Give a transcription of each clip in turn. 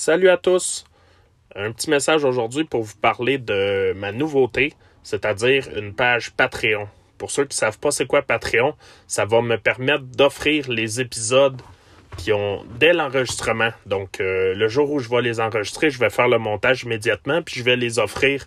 Salut à tous! Un petit message aujourd'hui pour vous parler de ma nouveauté, c'est-à-dire une page Patreon. Pour ceux qui ne savent pas c'est quoi Patreon, ça va me permettre d'offrir les épisodes qui ont dès l'enregistrement. Donc euh, le jour où je vais les enregistrer, je vais faire le montage immédiatement, puis je vais les offrir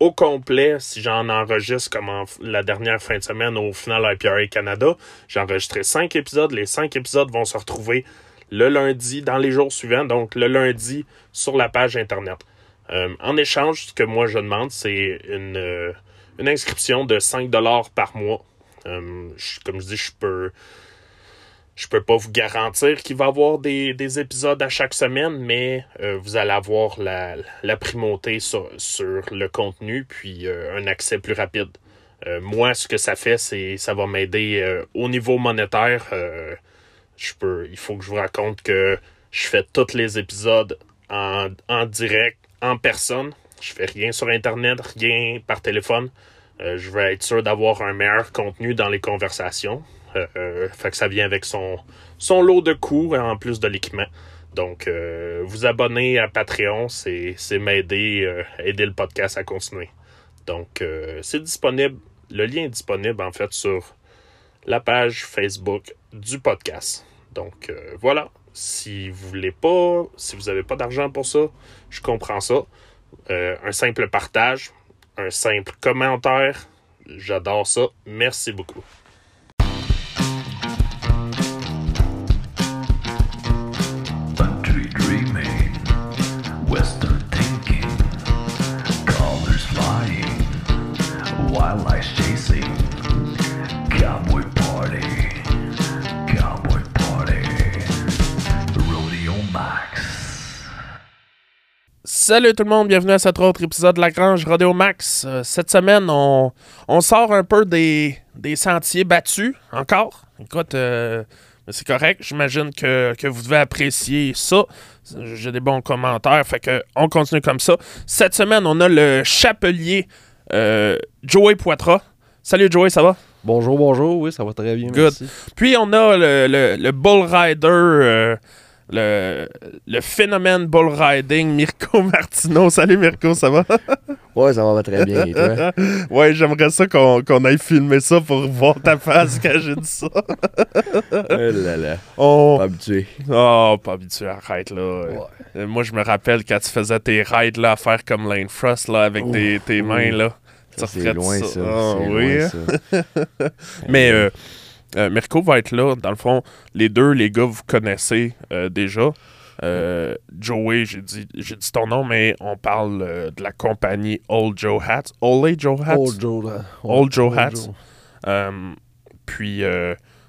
au complet si j'en enregistre comme la dernière fin de semaine au final IPRA Canada. J'ai enregistré cinq épisodes. Les cinq épisodes vont se retrouver le lundi dans les jours suivants, donc le lundi sur la page Internet. Euh, en échange, ce que moi je demande, c'est une, euh, une inscription de 5 par mois. Euh, comme je dis, je peux je peux pas vous garantir qu'il va y avoir des, des, épisodes à chaque semaine, mais vous allez avoir la, la primauté sur, sur, le contenu, puis un accès plus rapide. moi, ce que ça fait, c'est ça va m'aider au niveau monétaire je peux, il faut que je vous raconte que je fais tous les épisodes en, direct, en personne. Je fais rien sur Internet, rien par téléphone. Euh, je veux être sûr d'avoir un meilleur contenu dans les conversations. Euh, euh, fait que ça vient avec son, son lot de coûts en plus de l'équipement. Donc, vous abonner à Patreon, c'est m'aider, aider le podcast à continuer. Donc, c'est disponible. Le lien est disponible en fait sur la page Facebook du podcast. Donc euh, voilà, si vous voulez pas, si vous n'avez pas d'argent pour ça, je comprends ça. Euh, un simple partage, un simple commentaire, j'adore ça. Merci beaucoup. Salut tout le monde, bienvenue à cet autre épisode de La Grange Rodeo Max. Euh, cette semaine, on, sort un peu des, sentiers battus, encore. Écoute, euh, c'est correct, j'imagine que, vous devez apprécier ça. J'ai des bons commentaires, fait que on continue comme ça. Cette semaine, on a le chapelier euh, Joey Poitras. Salut Joey, ça va? Bonjour, bonjour, oui, ça va très bien. Good. Puis on a le, le Bull Rider le, le phénomène bull riding, Mirko Martino. Salut Mirko, ça va? ouais, ça va très bien. ouais, j'aimerais ça qu'on aille filmer ça pour voir ta face quand j'ai dit ça. oh là là. Pas habitué. Oh, pas habitué, arrête là. Ouais. Moi, je me rappelle quand tu faisais tes rides là, à faire comme Lane Frost là, avec tes, tes mains là. C'est loin ça? Oh, oui. Loin, ça. Mais euh, euh, Mirko va être là. Dans le fond, les deux, les gars, vous connaissez euh, déjà. Euh, Joey, j'ai dit, j'ai dit ton nom, mais on parle de la compagnie Old Joe Hats. Old Joe Hats? Old Joe, Old, Joe Hats. puis,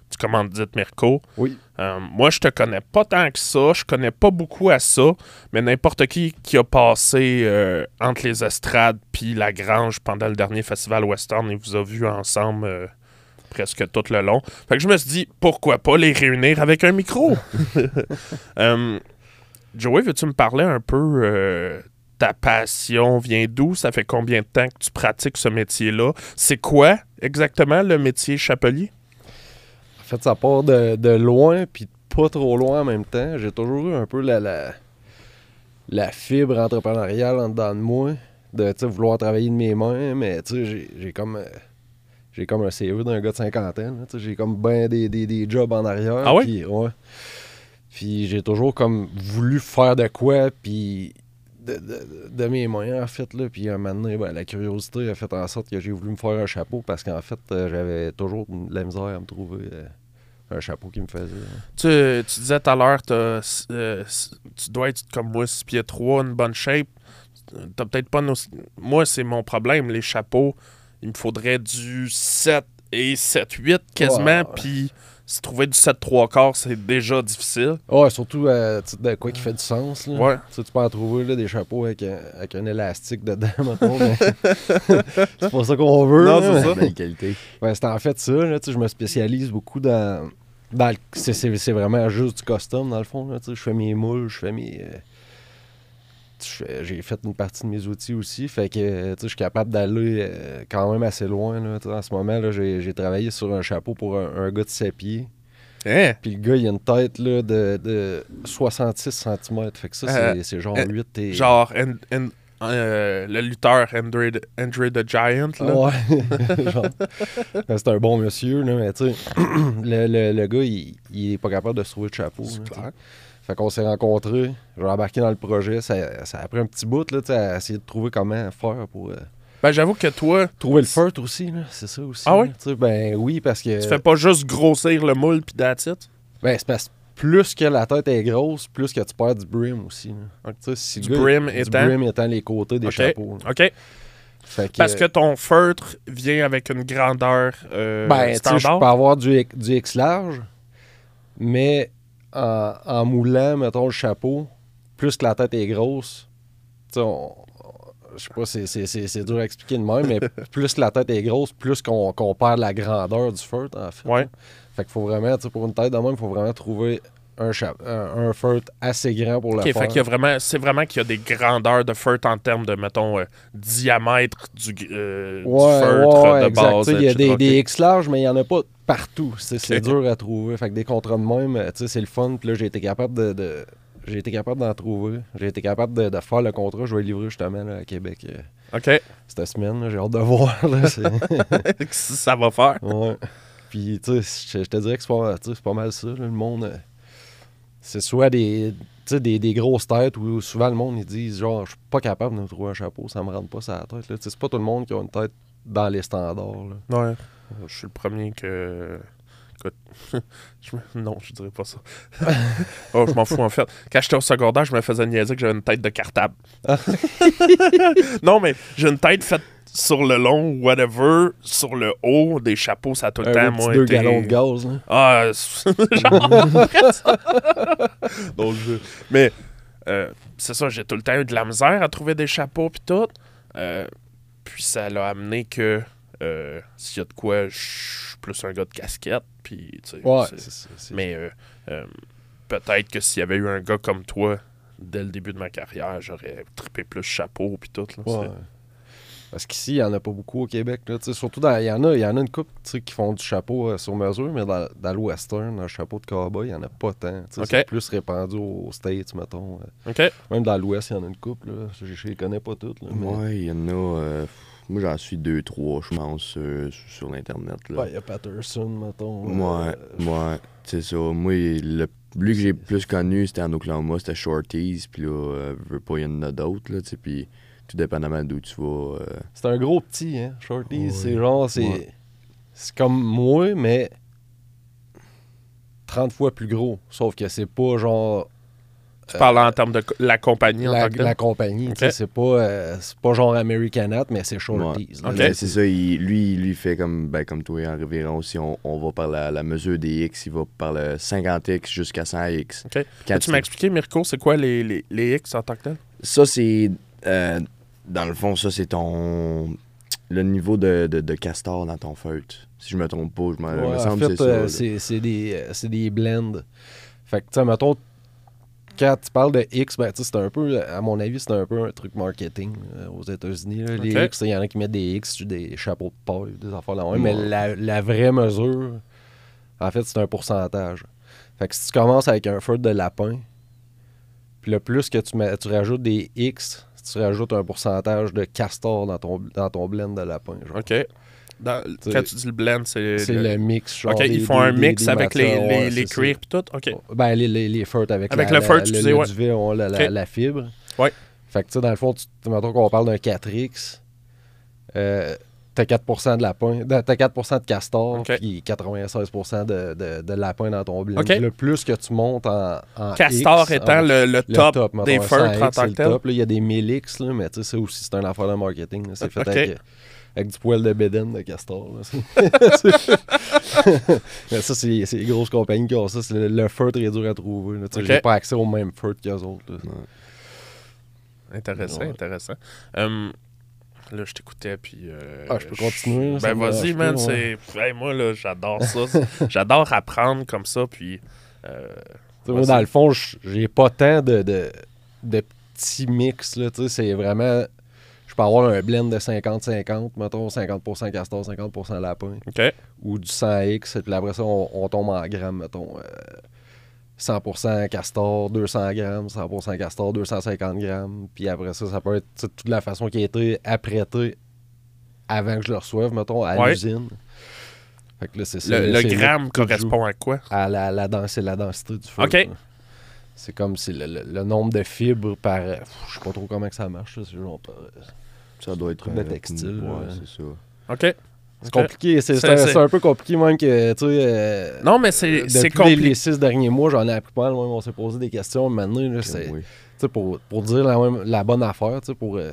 tu commandes dit Mirko. Oui. moi, je te connais pas tant que ça. Je connais pas beaucoup à ça. Mais n'importe qui qui a passé entre les estrades puis la grange pendant le dernier festival western et vous a vu ensemble presque tout le long. Fait que je me suis dit, pourquoi pas les réunir avec un micro? Euh, Joey, veux-tu me parler un peu euh, ta passion vient d'où? Ça fait combien de temps que tu pratiques ce métier-là? C'est quoi exactement le métier chapelier? En fait, ça part de, loin, puis pas trop loin en même temps. J'ai toujours eu un peu la, la, fibre entrepreneuriale en dedans de moi, de vouloir travailler de mes mains, mais j'ai comme... Euh, j'ai comme un CV d'un gars de cinquantaine. J'ai comme bien des, des, des, jobs en arrière. Ah Puis, ouais. puis j'ai toujours comme voulu faire de quoi, puis de, de, de, mes moyens, en fait. Là. Puis un moment donné, ben, la curiosité a fait en sorte que j'ai voulu me faire un chapeau parce qu'en fait, euh, j'avais toujours de la misère à me trouver euh, un chapeau qui me faisait. Tu, tu disais tout à l'heure, euh, tu dois être comme moi, 6 pieds 3, une bonne shape. T'as peut-être pas nos... Moi, c'est mon problème, les chapeaux il me faudrait du 7 et 7-8 quasiment. Puis si trouver du 7-3 quarts, c'est déjà difficile. Ouais, surtout euh, de quoi qui fait du sens. Là. Ouais. Tu, peux en trouver là, des chapeaux avec, avec un élastique dedans, c'est pas ça qu'on veut. Non, c'est ça. Qualité. Ouais, c'est en fait ça. Là, je me spécialise beaucoup dans. dans c'est vraiment juste du custom, dans le fond. je fais mes moules, je fais mes. Euh, j'ai fait une partie de mes outils aussi. Fait que je suis capable d'aller euh, quand même assez loin. Là, en ce moment, j'ai travaillé sur un chapeau pour un, gars de 7 pieds. Hein? Puis le gars, il a une tête là, de, de 66 cm. Fait que ça, c'est- Euh, c'est genre euh, 8 et... Genre, en- en- euh, le lutteur Andre, the- Giant, là. Ouais. Ben, c'est un bon monsieur, là, mais tu sais, le, le, le gars, il, il est pas capable de se trouver de chapeau. C'est sais. Fait qu'on s'est rencontrés, j'ai embarqué dans le projet, ça, ça a pris un petit bout, là, tu à essayer de trouver comment faire pour... euh, Ben, j'avoue que toi, trouver le feutre aussi, là, c'est ça aussi. Ah oui? tu Ben oui, parce que... tu fais pas juste grossir le moule pis that's it? Ben, c'est parce que plus que la tête est grosse, plus que tu perds du brim aussi. là. Tu si Du gars- brim du étant? brim étant les côtés des chapeaux. là. OK. Fait Parce que ton feutre vient avec une grandeur euh, Ben, tu sais, je standard? peux avoir du, du X large, mais en, en moulant, mettons, le chapeau, plus que la tête est grosse, tu sais, on- je sais pas, c'est- dur à expliquer de même, mais plus la tête est grosse, plus qu'on qu'on perd la grandeur du feutre, en fait. Ouais. Fait qu'il faut vraiment, tu sais, pour une tête de même, il faut vraiment trouver un, un, feutre assez grand pour le OK, faire. fait y a vraiment, c'est vraiment qu'il y a des grandeurs de feutre en termes de, mettons, euh, diamètre du, euh, du feutre ouais, de exact. base. Sais, Il y a des, des X larges, mais il n'y en a pas partout. C'est dur à trouver. Fait que des contrats de même, euh, c'est le fun. Puis là, j'ai été capable de. de- j'ai été capable d'en trouver. J'ai été capable de, de faire le contrat. Je vais le livrer justement là, à Québec euh, OK. cette semaine. J'ai hâte de voir. Là, ça va faire? ouais. Puis, tu sais, je te dirais que c'est pas, mal ça. là. Le monde, euh, c'est soit des, des, des grosses têtes où souvent le monde, ils disent genre, je suis pas capable de me trouver un chapeau, ça me rentre pas sur la tête. C'est pas tout le monde qui a une tête dans les standards. là. Ouais. Je suis le premier que. Écoute, je Non, je dirais pas ça. oh, je m'en fous en fait. Quand j'étais au secondaire, je me faisais niaiser que j'avais une tête de cartable. non, mais j'ai une tête faite sur le long, whatever, sur le haut, des chapeaux, ça a tout le temps, moi, deux été- gallons de gaz. là. Ah, genre. Donc, je- Mais euh, c'est ça, j'ai tout le temps eu de la misère à trouver des chapeaux puis tout. Euh, puis ça l'a amené que euh, s'il y a de quoi, je suis plus un gars de casquette. Puis, tu sais, Ouais, c'est- c'est ça. c'est- Mais euh, euh, peut-être que s'il y avait eu un gars comme toi dès le début de ma carrière, j'aurais trippé plus chapeau puis tout. Là, Ouais. Parce qu'ici, il n'y en a pas beaucoup au Québec. Là. Tu sais, Surtout, dans- il y, en a, y en a une couple qui font du chapeau euh, sur mesure, mais dans, dans le western, dans le chapeau de cowboy, il n'y en a pas tant. C'est plus répandu aux States, mettons. Même dans l'ouest, il y en a une couple. Là. Je ne les connais pas toutes. Là, mais... Ouais, il y en a. moi, j'en suis deux, trois, je pense, euh, sur l'Internet. là. Ouais, il y a Patterson, mettons. Ouais, euh, ouais, c'est ça. Moi, le, lui que j'ai plus connu, c'était en Oklahoma, c'était Shorties, puis là, euh, veux pas, il y en a d'autres, là, tu sais, puis tout dépendamment d'où tu vas. euh, C'est un gros petit, hein. Shorty, Ouais. c'est genre, c'est. Ouais. C'est comme moi, mais 30 fois plus gros. Sauf que c'est pas genre Tu parles en termes de la compagnie en la, tant que telle? la compagnie. tu Ok. sais, C'est pas, euh, c'est pas genre Americanat, mais c'est Shorties. ouais. c'est ça, il- lui, lui fait comme, ben, comme toi en révérend si on, on va par la, la mesure des X, il va par le 50X jusqu'à 100X. Ok. Puis quand Peux-tu m'expliquer, Mirko, c'est quoi les, les, les X en tant que tel? Ça, c'est. euh, dans le fond, ça, c'est ton. Le niveau de, de, de castor dans ton feutre. Si je me trompe pas, je m'en Ouais, il me semble c'est ça. euh, c'est c'est des, euh, c'est des blends. Fait que, tu sais, mettons, quand tu parles de X, ben, c'est un peu, à mon avis, c'est un peu un truc marketing euh, aux États-Unis. Les. X, il y en a qui mettent des X sur des chapeaux de paille, des affaires là Mais Ouais. la, la vraie mesure, en fait, c'est un pourcentage. Fait que si tu commences avec un feutre de lapin, puis le plus que tu, mets, tu rajoutes des X, tu rajoutes un pourcentage de castor dans ton, dans ton blend de lapin. genre. OK. Dans- quand tu dis le blend, c'est... C'est le mix. Genre OK, des- ils font des- un mix des avec les, ouais, les c'est cuirs et tout? OK. ça. Ben, les, les, les avec, Avec la, le la- tu le, le ouais. duvet, on- la, la, Ok. la fibre. Ouais. Fait que, tu sais, dans le fond, tu, mettons qu'on parle d'un 4X, euh, t'as 4% de lapin, t'as 4% de castor, Ok. puis 96% de, de, de lapin dans ton blend. Ok. Puis Le plus que tu montes en, en Castor X, étant en- le, le le top, top, mettons, des un 100X, en tant c'est que le tel. Il y a des 1000X, là, mais tu sais, ça aussi, c'est une affaire de marketing. C'est fait avec, avec du poil de bédaine de castor. là. mais ça, c'est les grosses compagnies qui ont ça. C'est le, le feutre est dur à trouver. là. Tu sais, Ok. J'ai pas accès au même feutre qu'eux autres. là. Intéressant, Ouais. intéressant. Hum, là, je t'écoutais, puis... euh, Ah, je peux continuer, Ben, vas-y, man. c'est... Hey, moi, là, j'adore ça. j'adore apprendre comme ça, puis... euh, moi, dans le fond, j'ai pas tant de, de, de petits mix. Là, tu sais, c'est vraiment. Peux avoir un blend de 50-50, mettons 50% castor, 50% lapin. Ou du 100X, puis après ça, on, on tombe en grammes, mettons. euh, 100% castor, 200 grammes, 100% castor, 250 grammes. Puis après ça, ça peut être toute la façon qui a été apprêtée avant que je le reçoive, mettons, à Ouais. l'usine. Fait que là, c'est ça. Le, gramme correspond à quoi? à la, la, c'est la densité du feu. OK. C'est comme si le, le- le nombre de fibres par. euh, Je sais pas trop comment que ça marche. là, C'est genre pas- Ça doit être. De euh, textile, Ouais, ouais. c'est ça. OK. c'est compliqué. C'est un, peu compliqué, même que. Tu sais. euh, Non, mais c'est depuis c'est les, compliqué. les six derniers mois, j'en ai appris pas mal. même, on s'est posé des questions. Maintenant, là, c'est- Oui. tu sais, pour, pour dire la, même- la bonne affaire, tu sais, pour. euh,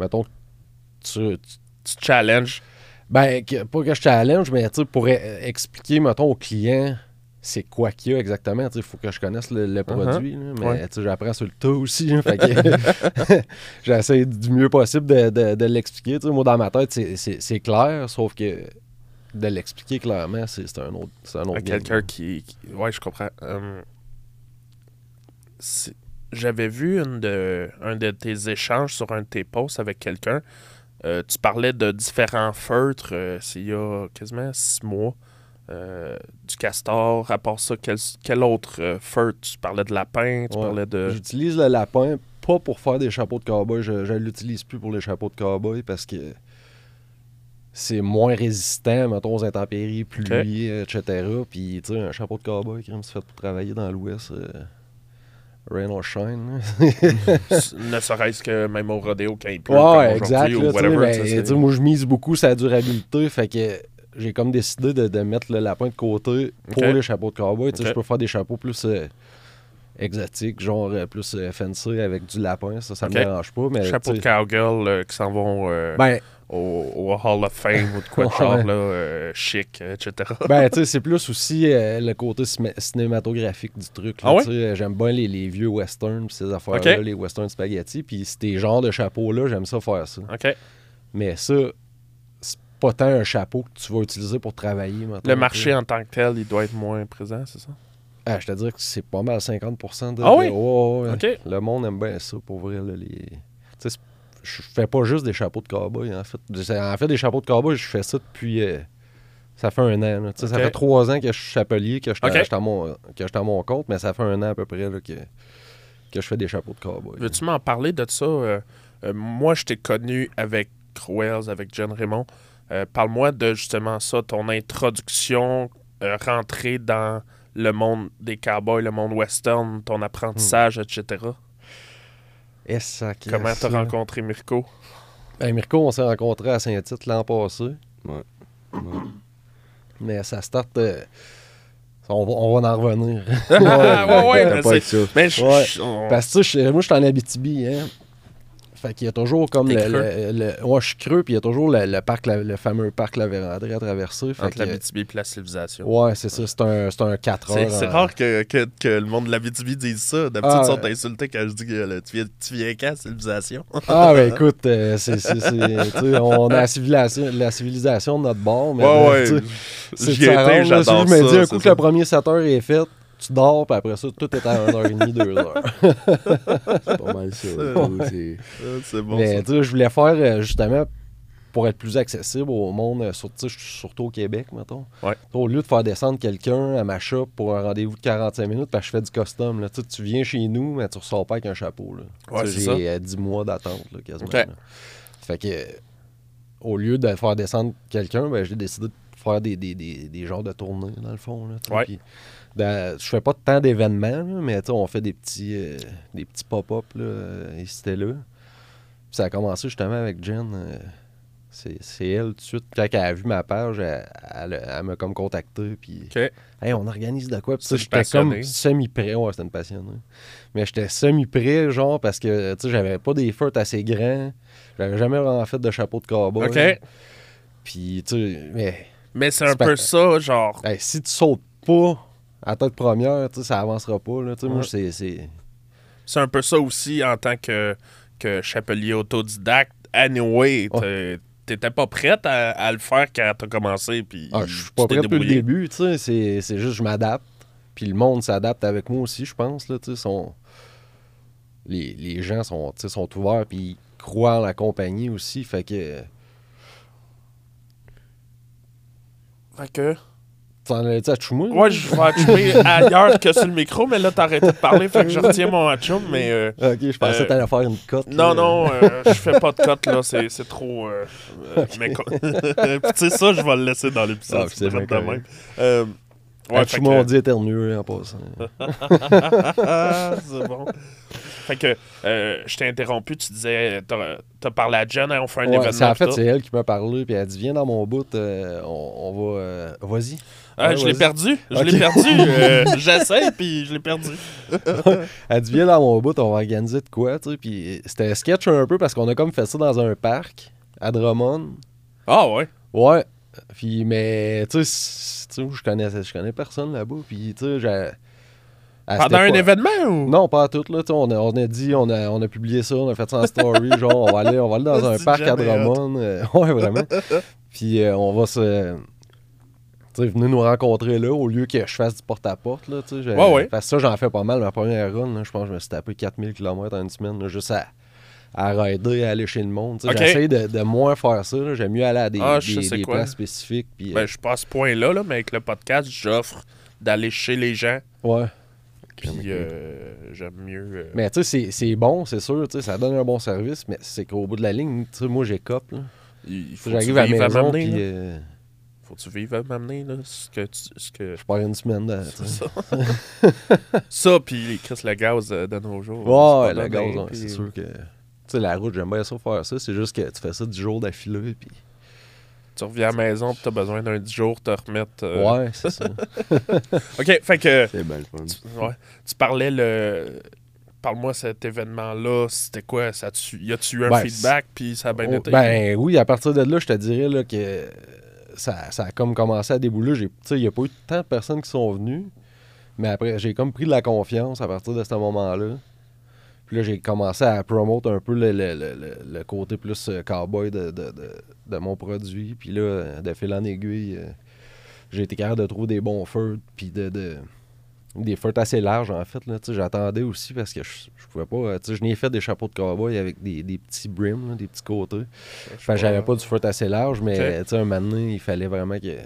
mettons, tu, tu- Tu challenges. Ben, que- pas que je challenge, mais tu sais, pour euh, expliquer, mettons, au client c'est quoi qu'il y a exactement. Il faut que je connaisse le, le produit. là, mais Uh-huh. Ouais. j'apprends sur le tas aussi. J'essaie du mieux possible de, de- de l'expliquer. Moi, dans ma tête, c'est- clair, sauf que de l'expliquer clairement, c'est un autre, c'est un autre quelqu'un qui, qui- Ouais, je comprends. C'est- J'avais vu une de, un de tes échanges sur un de tes posts avec quelqu'un. Euh, tu parlais de différents feutres. euh, c'est il y a quasiment six mois. Euh, du castor. À part ça, quel, quel autre euh, feutre Tu parlais de lapin. Tu Ouais. parlais de. J'utilise le lapin pas pour faire des chapeaux de cowboy. Je ne l'utilise plus pour les chapeaux de cowboy parce que c'est moins résistant, mettons, aux intempéries, pluie, etc. Puis, tu sais, un chapeau de cowboy, crème, c'est fait pour travailler dans l'ouest. euh, rain or shine. ne serait-ce que même au rodéo quand il pleut. ouais, comme exact. là, ou whatever, ben, ça, moi, je mise beaucoup sur la durabilité. Fait que j'ai comme décidé de, de mettre le lapin de côté pour Ok. les chapeaux de cowboy. Je peux faire des chapeaux plus euh, exotiques, genre euh, plus euh, fancy avec du lapin. Ça, ça Ok. me dérange pas. Mais, Chapeau tu de cowgirl euh, qui s'en vont Ben, au, au Hall of Fame ou de quoi de genre, là, euh, chic, etc. ben tu sais, c'est plus aussi le côté cinématographique du truc. Ah ouais? J'aime bien les, les vieux westerns, ces affaires-là, les westerns spaghetti. Puis ces genres de chapeaux-là, j'aime ça faire ça. OK. Mais ça, pas tant un chapeau que tu vas utiliser pour travailler. mettons, Le marché en tant que tel, il doit être moins présent, c'est ça? Ah, je te dirais que c'est pas mal 50% de. Ah oui? ouais. Le monde aime bien ça, pour vrai. là, les... Je fais pas juste des chapeaux de cowboy, en fait. En fait, des chapeaux de cowboy, je fais ça depuis. euh, Ça fait un an. là. Ça fait trois ans que je suis chapelier, que je suis à, mon, à mon compte, mais ça fait un an à peu près là, que, que je fais des chapeaux de cowboy. Veux-tu m'en parler de ça? Euh, euh, moi, je t'ai connu avec Wells, avec John Raymond. Euh, Parle-moi de justement ça, ton introduction, euh, rentrée dans le monde des cowboys, le monde western, ton apprentissage, etc. Et ça, qui- Comment t'as rencontré Mirko? Ben, Mirko, on s'est rencontrés à Saint-Tite l'an passé. Ouais. Mais ça start. euh, On va, on va en revenir. Ah, ouais, ouais, mais mais je- Ouais. on- Parce que tu sais, je- moi, je suis en Abitibi, hein. Fait qu'il y a toujours comme le, le, le- Ouais, je suis creux, puis il y a toujours le, le parc, la- le fameux parc La Vérandrie à traverser. Fait entre que- la BTB et la civilisation. Ouais, c'est ça. C'est un, c'est un 4 C'est heures. c'est en- rare que, que, que le monde de la BTB dise ça. D'habitude, Ah, ils sont insultés quand je dis que là, tu, viens, tu viens quand, civilisation? Ah, ben écoute, euh, c'est, on a la civilisation, la civilisation de notre bord. Mais Ouais, euh, ouais. tu sais, c'est J'y ça étais, j'adore Je me dis, ça, un coup que ça. le premier 7 heures est fait, tu dors, puis après ça, tout est à 1h30, 2h. C'est pas mal ça. c'est- bon, Mais tu sais, je voulais faire euh, justement pour être plus accessible au monde, euh, surtout au Québec, mettons. Ouais. Au lieu de faire descendre quelqu'un à ma shop pour un rendez-vous de 45 minutes, parce que je fais du custom. Là. Tu viens chez nous, mais tu ressors pas avec un chapeau. Là. Ouais, J'ai euh, 10 mois d'attente quasiment. Là. Fait que, euh, au lieu de faire descendre quelqu'un, ben, j'ai décidé de faire des, des, des, des genres de tournées, dans le fond. Là. Ouais. Dans- je fais pas tant d'événements, là, mais on fait des petits, euh, des petits pop-up là, et là. Puis ça a commencé justement avec Jen. euh, c'est c'est elle tout de suite, quand elle a vu ma page, elle, elle- elle m'a comme contacté. Puis, hey, on organise de quoi? Puis ça, j'étais comme semi-prêt. Ouais, c'était une passionnée. Mais j'étais semi-prêt, genre, parce que tu sais, j'avais pas des feutres assez grands. J'avais jamais vraiment fait de chapeau de cowboy. OK. Puis, tu sais, mais Mais c'est un pas- peu ça, genre. hey, si tu sautes pas à tête première, tu sais, ça avancera pas. Là, Tu sais, Moi, c'est. c'est- C'est un peu ça aussi en tant que, que chapelier autodidacte. Anyway, t'étais pas prête à, à le faire quand t'as commencé. Puis Ah, je suis pas prêt depuis le début, tu sais. C'est c'est juste, je m'adapte. Puis le monde s'adapte avec moi aussi, je pense. Là, tu sais, sont... les, les gens sont, tu sais, sont ouverts, puis ils crois en la compagnie aussi. Fait que. Fait que. T'en allais-tu à Chumou? Ouais, je vais achummer ailleurs que sur le micro, mais là, t'as arrêté de parler, fait que je retiens mon achum, mais. euh, Ok, je pensais Euh, que t'allais faire une cote. Non, là. non, euh, je fais pas de cote, là. C'est, trop. euh, euh, mais tu sais, ça, je vais le laisser dans l'épisode. Ah, c'est de même. Euh, ouais, À fait Chumou, que- on dit éternueux en passant. c'est bon. Fait que euh, je t'ai interrompu, tu disais, t'as, parlé à Jen, hein, on fait un Ouais, événement. c'est- en fait, c'est elle qui m'a parlé, puis elle dit Viens dans mon bout, euh, on, on va. euh, Vas-y. Ah, Ouais, je l'ai perdu. Je l'ai perdu. euh, j'essaie, puis je l'ai perdu. Elle dit Viens dans mon bout, on va organiser de quoi, tu sais. Puis c'était sketch un peu parce qu'on a comme fait ça dans un parc à Drummond. Ah, ouais. Ouais. Puis, mais, tu sais, je connais, je connais personne là-bas. Puis, tu sais, Pendant un événement ou? Non, pas à tout, là. On a, on a dit, on a, on a publié ça, on a fait ça en story. genre, on va aller, on va aller dans un parc à. Drummond. euh, ouais, vraiment. Puis, euh, on va se. Tu sais, venez nous rencontrer là au lieu que je fasse du porte-à-porte. Là, Ouais, ouais. Parce que ça, j'en fais pas mal. Ma première run, je pense que je me suis tapé 4000 km en une semaine, là, juste à, à rider, à aller chez le monde. tu sais. Ok. J'essaie de, de moins faire ça. J'aime mieux aller à des, Ah, des, spécifiques. Puis, Ben, euh, je suis pas à ce point-là, là, mais avec le podcast, j'offre d'aller chez les gens. ouais. Puis euh, j'aime mieux. euh, Mais tu sais, c'est- c'est bon, c'est sûr. tu sais, Ça donne un bon service, mais c'est qu'au bout de la ligne, tu sais, moi, j'écope. là. il faut J'arrive à la maison, puis Faut-tu vivre à m'amener, là? Ce que tu- ce que... je pars une semaine. tu C'est ça. ça, puis Chris, le gaz de nos jours. Ouais, le gaz, ouais, c'est sûr que. Tu sais, la route, j'aime bien ça faire ça. C'est juste que tu fais ça du jour d'affilée. Puis... Tu reviens à la maison, puis t'as besoin d'un 10 jours te remettre. euh, Ouais, c'est ça. OK, fait que C'est bien le fun. tu, ouais, tu parlais le. Parle-moi cet événement-là, c'était quoi? Ça tu, y a-tu eu un Ben, feedback, puis ça a bien Oh, été? ben oui, à partir de là, je te dirais là, que ça, ça a comme commencé à débouler. Il n'y a pas eu tant de personnes qui sont venues. Mais après, j'ai comme pris de la confiance à partir de ce moment-là. Puis là, j'ai commencé à promote un peu le, le- le- le- côté plus euh, cowboy de, de, de- mon produit. Puis là, de fil en aiguille, euh, j'ai été capable de trouver des bons feux. Puis de- des feux assez larges, en fait. Là, Tu sais, J'attendais aussi parce que je, je pouvais pas. euh, tu sais, Je n'ai fait des chapeaux de cowboy avec des, des petits brims, là, des petits côtés. Que j'avais pas du feu assez large, mais Ok. tu sais, un moment donné, il fallait vraiment que.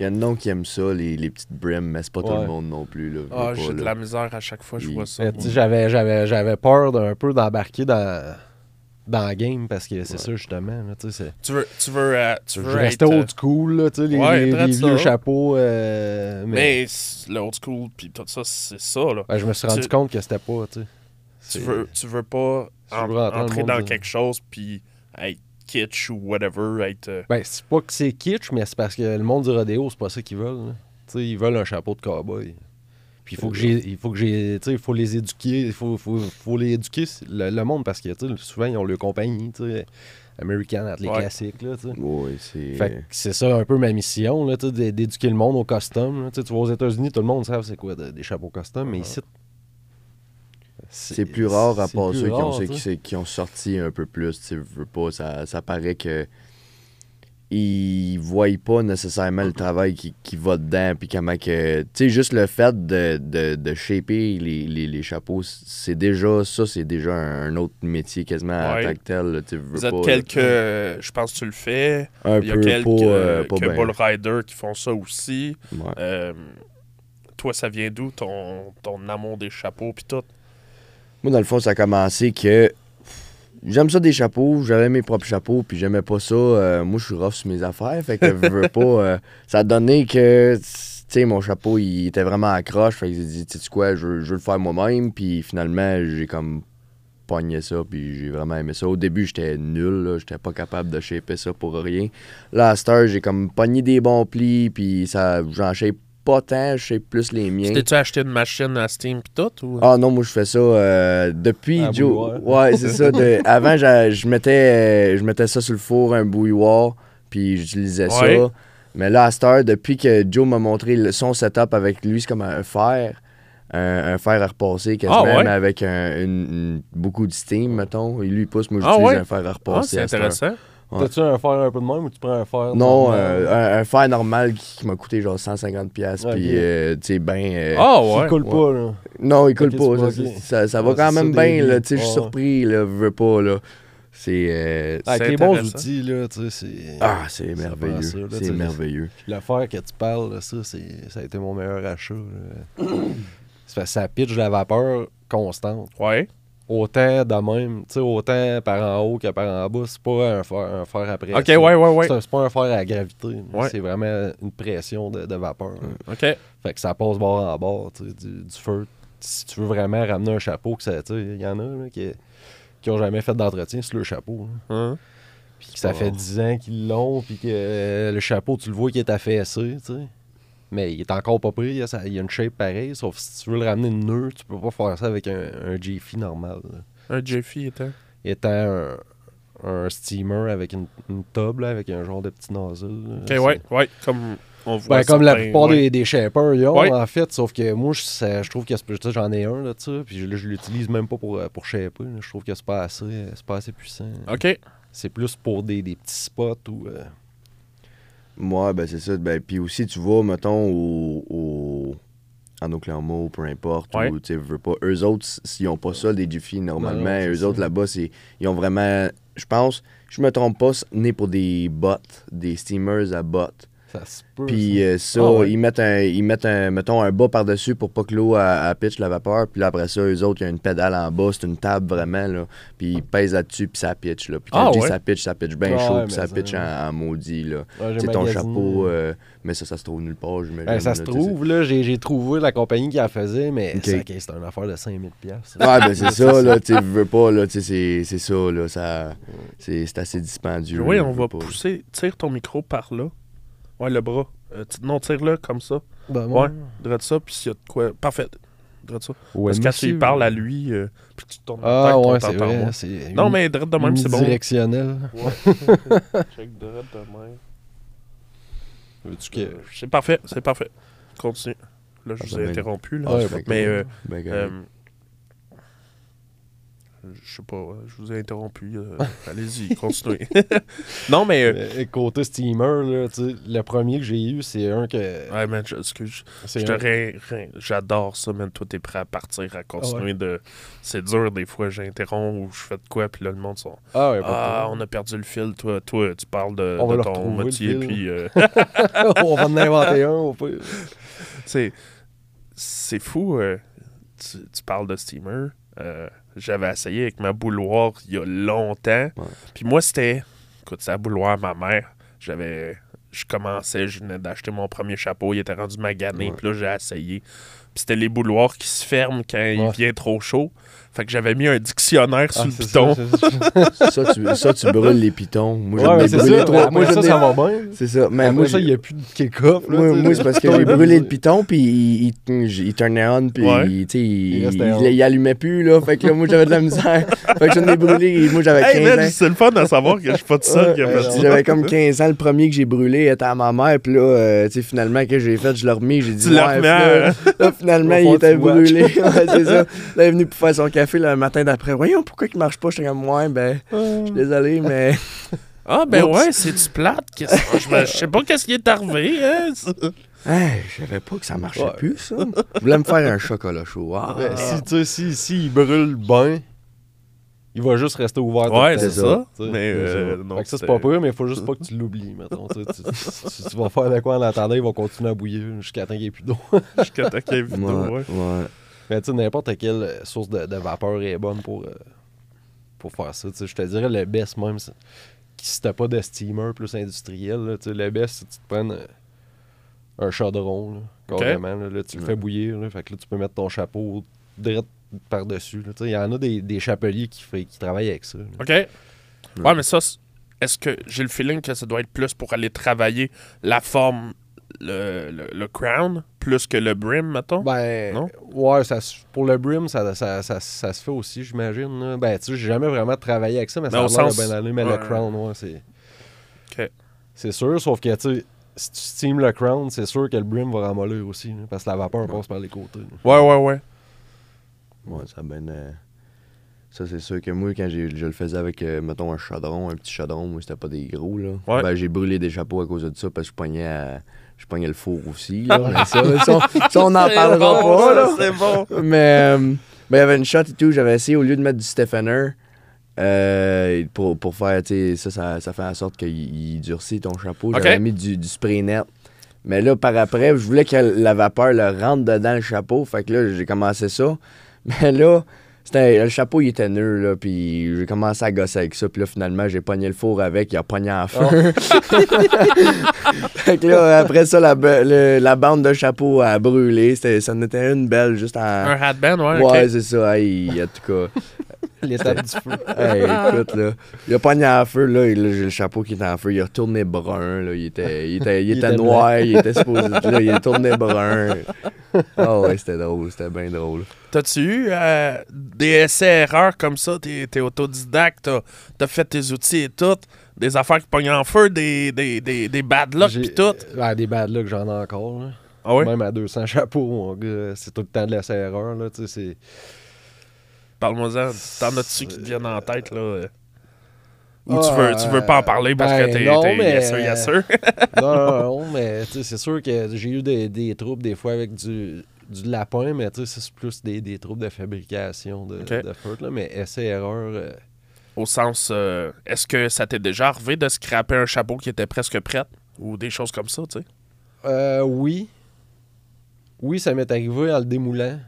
Il y a de qui aiment ça, les, les petites brims, mais c'est pas tout le monde non plus. Là, Ah, j'ai pas, de là. la misère à chaque fois que je vois ça. Euh, moi. tu sais, j'avais, j'avais, j'avais peur d'un peu d'embarquer dans, dans le game parce que c'est Ouais. ça justement. là, tu veux, tu veux, euh, tu veux euh, old school, là, les, ouais, les- vieux chapeaux. euh, mais Mais c- le old school, puis tout ça, c'est ça, là. je me suis rendu tu- compte que c'était pas. Tu veux, tu veux pas en- veux entrer dans de- quelque chose, puis être kitsch ou whatever, être... euh, Ben, c'est pas que c'est kitsch, mais c'est parce que le monde du rodéo, c'est pas ça qu'ils veulent. ils veulent un chapeau de cowboy. Puis il faut que j'ai, il faut que j'ai, tu sais, il faut les éduquer, il faut, faut, faut les éduquer le, le monde parce que tu sais, souvent ils ont leur compagnie, tu sais, American, les Ouais. classiques là, tu sais. Ouais, c'est. Fait que c'est ça un peu ma mission, là, tu sais, d'é- d'éduquer le monde au custom. là. Tu sais, tu vas aux États-unis, tout le monde sait c'est quoi de- des chapeaux custom, mais ici. C'est plus rare à part ceux qui ont, qui, ont sorti un peu plus. Tu sais, veux pas, ça, ça paraît que. Ils voient pas nécessairement le travail qui, qui va dedans. Puis comment que. Tu sais, juste le fait de, de, de shaper les, les, les chapeaux, c'est déjà. Ça, c'est déjà un, autre métier quasiment Ouais. en tant que tel. là. Tu sais, veux Vous êtes pas, quelques... euh, Je pense que tu le fais. Un Il y a peu quelques, pas, euh, pas quelques bull riders qui font ça aussi. Ouais. Euh, toi, ça vient d'où, ton, ton amour des chapeaux, puis tout? Moi, dans le fond, ça a commencé que j'aime ça des chapeaux, j'avais mes propres chapeaux, puis j'aimais pas ça. euh, moi, je suis rough sur mes affaires, fait que je veux pas. euh, ça a donné que, tu sais, mon chapeau, il était vraiment accroche, fait que j'ai dit, tu sais quoi, je, veux- je veux le faire moi-même, puis finalement, j'ai comme pogné ça, puis j'ai vraiment aimé ça. Au début, j'étais nul, j'étais pas capable de shaper ça pour rien. Là, à cette heure, j'ai comme pogné des bons plis, puis ça, j'en shape pas tant, je shape plus les miens. Tu T'es-tu acheté une machine à Steam, puis tout? Ou... Ah non, moi je fais ça euh, depuis À Joe. bouilloire. Ouais, c'est ça. de- avant, je mettais, euh, je mettais ça sur le four, un bouilloire, puis j'utilisais Ouais. ça. Mais là, à cette heure, depuis que Joe m'a montré son setup avec lui, c'est comme un fer. Un, un fer à repasser, quasiment, Ah ouais? mais avec un, une- une- beaucoup de steam, mettons. Et lui, il pousse, moi Ah j'utilise ouais? un fer à Ah, repasser. c'est cette heure. intéressant. Ouais. T'as-tu un fer un peu de même ou tu prends un fer Non, normal? euh, un, un fer normal qui, qui m'a coûté genre 150$, piastres, Ok. puis euh, tu sais, ben. Ah Il ouais? coule ouais. pas, là. Non, il coule pas. Ça, ça- ça va Ouais, quand même bien, là. billes. Tu sais, je suis Ouais. surpris, là. Je veux pas, là. C'est. euh, Avec C'est les bons outils, là, tu sais, c'est. ah, c'est merveilleux. C'est merveilleux. L'affaire que tu parles, là, ça, c'est, ça a été mon meilleur achat. ça, pitch la vapeur constante. Ouais. Autant de même, tu sais, autant par en haut que par en bas. C'est pas un fer, un fer à pression. Ok, ouais, ouais, ouais. C'est, c'est pas un fer à gravité. Ouais. C'est vraiment une pression de, de vapeur. là. OK. Fait que ça passe bord en bord, tu sais, du, du feu. Si tu veux vraiment ramener un chapeau, que ça, tu sais, il y en a là, qui, qui ont jamais fait d'entretien sur le chapeau. Hein? Puis que ça fait rare. 10 ans qu'ils l'ont, puis que euh, le chapeau, tu le vois qu'il est affaissé, tu sais. Mais il est encore pas pris, il y a, il a une shape pareille, sauf si tu veux le ramener nœud, tu peux pas faire ça avec un, un Jiffy normal. là. Un Jeffy était. Étant? Un, un steamer avec une, une tub, là, avec un genre de petit nozzle. là, OK, c'est- ouais, ouais. Comme on voit. Ben, comme la certains, plupart ouais. des, des shapers, ils ont, Ouais. en fait. Sauf que moi, je, ça- je trouve que c'est- tu sais, j'en ai un, là, tu sais, puis je, je l'utilise même pas pour, euh, pour shaper. là. Je trouve que c'est pas assez, c'est pas assez puissant. OK. C'est plus pour des, des petits spots ou. euh, Moi, ben c'est ça. Ben, puis aussi, tu vas, mettons, au, au- en Oklahoma peu importe, Ouais. ou tu sais, veux pas. Eux autres, s'ils ont pas ça, des Jiffy, normalement, Non, non, c'est eux ça. autres là-bas, c'est, ils ont vraiment, je pense, je me trompe pas, né pour des bots, des steamers à bots. Ça se peut. Puis euh, ça, Ah ouais. ils mettent un, ils mettent un, mettons, un bas par-dessus pour pas que l'eau à, à pitch la vapeur. Puis là, après ça, eux autres, il y a une pédale en bas, c'est une table vraiment, là. Puis ils pèsent là-dessus, puis ça pitch, là. Puis quand Ah je dis ouais? ça pitch, ça pitch bien Ah chaud, ouais, puis ça mais ça- pitch en, en maudit, là. C'est ton chapeau, euh, mais ça, ça se trouve nulle part, j'imagine. Ben, ça se là, trouve, là, j'ai j'ai trouvé la compagnie qui la faisait, mais c'est une affaire de 5000$. piastres. Ouais, ben c'est ça, là, tu veux pas, là, tu sais, c'est- c'est ça, là, ça, c'est c'est assez dispendieux. Oui, on va pas. pousser. Tire ton micro par là. Ouais, le bras. Euh, t- non, tire-le comme ça. Ben, Ouais. Drette ça, puis s'il y a de quoi. Parfait. Drette ça. Ouais, Parce que quand tu parles à lui, euh, puis tu tournes Ah, tête, ouais, c'est vrai. c'est Non, mais drette de même, c'est bon. Directionnel. Check drette de même. Veux-tu que. Euh, C'est parfait, c'est parfait. Continue. Là, je Ah, vous ai ben. interrompu. Là. Ouais, que, mais, euh, ben, Euh, correct. Je sais pas, euh, je vous ai interrompu. euh, Allez-y, continuez. non, mais. euh, Côté steamer, là, tu sais, le premier que j'ai eu, c'est un que. ouais, man, je, excuse, J'adore ça, man. Toi, t'es prêt à partir, à continuer Ah de. C'est dur, des fois, j'interromps ou je fais de quoi, puis là, le monde sont. Ah, ouais, Ah, on a perdu le fil. Toi, toi tu parles de, On va de ton métier, puis. euh, on va en inventer un au pire. c'est c'est fou. euh, tu, tu parles de steamer. J'avais essayé avec ma bouloire il y a longtemps. Ouais. Puis moi, c'était. Écoute, c'est la bouloire à ma mère. J'avais. Je commençais, je venais d'acheter mon premier chapeau. Il était rendu magané. Puis là, j'ai essayé. Puis c'était les bouloirs qui se ferment quand il vient trop chaud. Fait que j'avais mis un dictionnaire sur Ah, le c'est piton. ça, tu, ça, tu brûles les pitons. Moi, Ouais, j'en mais brûlé ça. trois. Moi, ça, ça va bien. C'est ça. Mais moi, ça, il n'y a plus de kick-off. Moi, c'est parce que j'ai brûlé le piton, puis il, il, turnait on, puis Ouais. il, il, Il restait il- on. il allumait plus, là. Fait que là, moi, j'avais de la misère. fait que j'en ai brûlé. Moi, j'avais 15 Hey man, ans. c'est le fun de savoir que je suis pas tout seul qui a Ouais, fait ouais, ça. J'avais comme 15 ans. Le premier que j'ai brûlé était à ma mère. Puis là, euh, tu sais, finalement, que j'ai fait, je l'ai remis. J'ai dit, Tu l'as ouais, finalement, il était brûlé. C'est ça. Là, il est venu pour faire son café le matin d'après. Voyons, pourquoi il marche pas? J'étais comme, ouais, ben, je suis désolé, mais. Ah, ben Oups. ouais, c'est-tu plate? Je je sais pas qu'est-ce qui est arrivé, hein? Hey, je savais pas que ça marchait Ouais. plus, ça. Je voulais me faire un chocolat chaud. Ah, Ben, si, tu sais, si, si il brûle bien, il va juste rester ouvert. Ouais, c'est ça. Mais euh, non, Fait que ça, c'est pas pire, mais il faut juste pas que tu l'oublies, mettons. tu. Tu- tu- tu vas faire de quoi en attendant, il va continuer à bouillir jusqu'à temps qu'il n'y ait plus d'eau. Jusqu'à temps qu'il y ait vidéo, Ouais, ouais. ouais. Mais tu sais, n'importe quelle source de, de vapeur est bonne pour, euh, pour faire ça. Je te dirais le best même, si t'as pas de steamer plus industriel, là, le best, c'est que tu te prennes euh, un chaudron, là, carrément. Là, Là, tu le Ouais. fais bouillir, fait que là, tu peux mettre ton chapeau direct par-dessus. Il y en a des, des chapeliers qui, fait- qui travaillent avec ça. OK. Ouais, mais ça, est-ce que j'ai le feeling que ça doit être plus pour aller travailler la forme, le, le, le crown, plus que le brim, mettons? Ben, Non? ouais, ça, pour le brim, ça, ça, ça, ça se fait aussi, j'imagine. Ben, tu sais, j'ai jamais vraiment travaillé avec ça, mais Ben, ça a l'air bien aller, mais ouais. le crown, ouais, c'est... OK. C'est sûr, sauf que, tu sais, si tu steam le crown, c'est sûr que le brim va ramollir aussi, là, parce que la vapeur passe par les côtés. là. Ouais, ouais, ouais. Ouais, ça ben. euh, Ça, c'est sûr que moi, quand j'ai- je le faisais avec, euh, mettons, un chaudron, un petit chaudron, moi, c'était pas des gros, là. Ouais. Ben, j'ai brûlé des chapeaux à cause de ça, parce que je pognais, à- je pognais le four aussi, là. Mais ça, ça, on- ça, on n'en parlera pas, là. C'est bon. Mais, euh, ben, il y avait une shot et tout, j'avais essayé, au lieu de mettre du Stephaner, Euh, pour, pour faire, tu ça, ça, ça fait en sorte qu'il il durcit ton chapeau. J'avais mis du, du spray net. Mais là, par après, je voulais que la vapeur le rentre dedans le chapeau. Fait que là, j'ai commencé ça. Mais là, le chapeau, il était nul, là. Puis j'ai commencé à gosser avec ça. Puis là, finalement, j'ai pogné le four avec. Il a pogné en feu. fait que là, après ça, la, le- la bande de chapeau a brûlé. Ça en était une belle juste en. Un headband, ouais. Ouais, c'est ça. Hey, en tout cas. L'étape du feu. Hey, écoute, là. Il a pogné en feu, là. et là, j'ai le chapeau qui était en feu. Il a retourné brun, là. Il était, il était, il Il était noir. Il était supposé là. Il est tourné brun. Ah ouais, c'était drôle. C'était bien drôle. T'as-tu eu euh, des essais-erreurs comme ça? T'es, t'es autodidacte, t'as, t'as fait tes outils et tout, des affaires qui pognent en feu, des, des, des, des bad luck pis tout? Ouais, des bad luck, j'en ai encore. là. Ah oui? Même à 200 chapeaux, mon gars. C'est tout le temps de la erreur là. Tu sais, c'est. Parle-moi-en. T'en as-tu qui te viennent en tête, là? euh? Ou Ah, tu, veux, tu veux pas en parler parce ben que t'es, non, t'es mais- yes sir, yes sir? non, non, mais c'est sûr que j'ai eu des, des troubles des fois avec du, du lapin, mais tu sais, c'est plus des, des troubles de fabrication de, de feu, là. Mais essai-erreur. euh, Au sens, euh, est-ce que ça t'est déjà arrivé de scraper un chapeau qui était presque prêt? Ou des choses comme ça, tu sais? Euh, oui. Oui, ça m'est arrivé en le démoulant.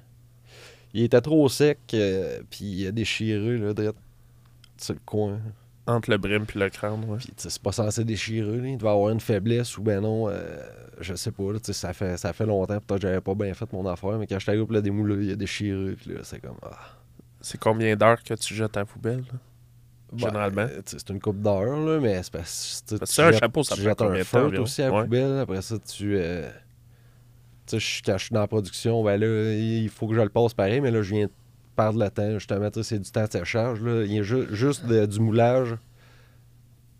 Il était trop sec, euh, puis il a déchiré, là, direct sur le coin. Entre le brim puis le crâne, ouais. Puis, c'est pas censé déchirer, là. Il devait avoir une faiblesse ou ben non, euh, je sais pas, là, ça fait, ça fait longtemps, peut-être que j'avais pas bien fait mon affaire, mais quand j'étais arrivé pour le démouler, il a déchiré, puis là, c'est comme, ah. C'est combien d'heures que tu jettes à la poubelle? là? Ben, Généralement? euh, c'est une coupe d'heure, là, mais c'est parce que ça, un jettes- chapeau, ça tu prend jettes un environ? aussi à la Ouais. poubelle. Après ça, tu. euh, tu sais, je- quand je suis dans la production, ben là, il faut que je le passe pareil, mais là, je viens de perdre le temps. Justement, tu sais, c'est du temps de séchage. Là. Il y a ju- juste de- du moulage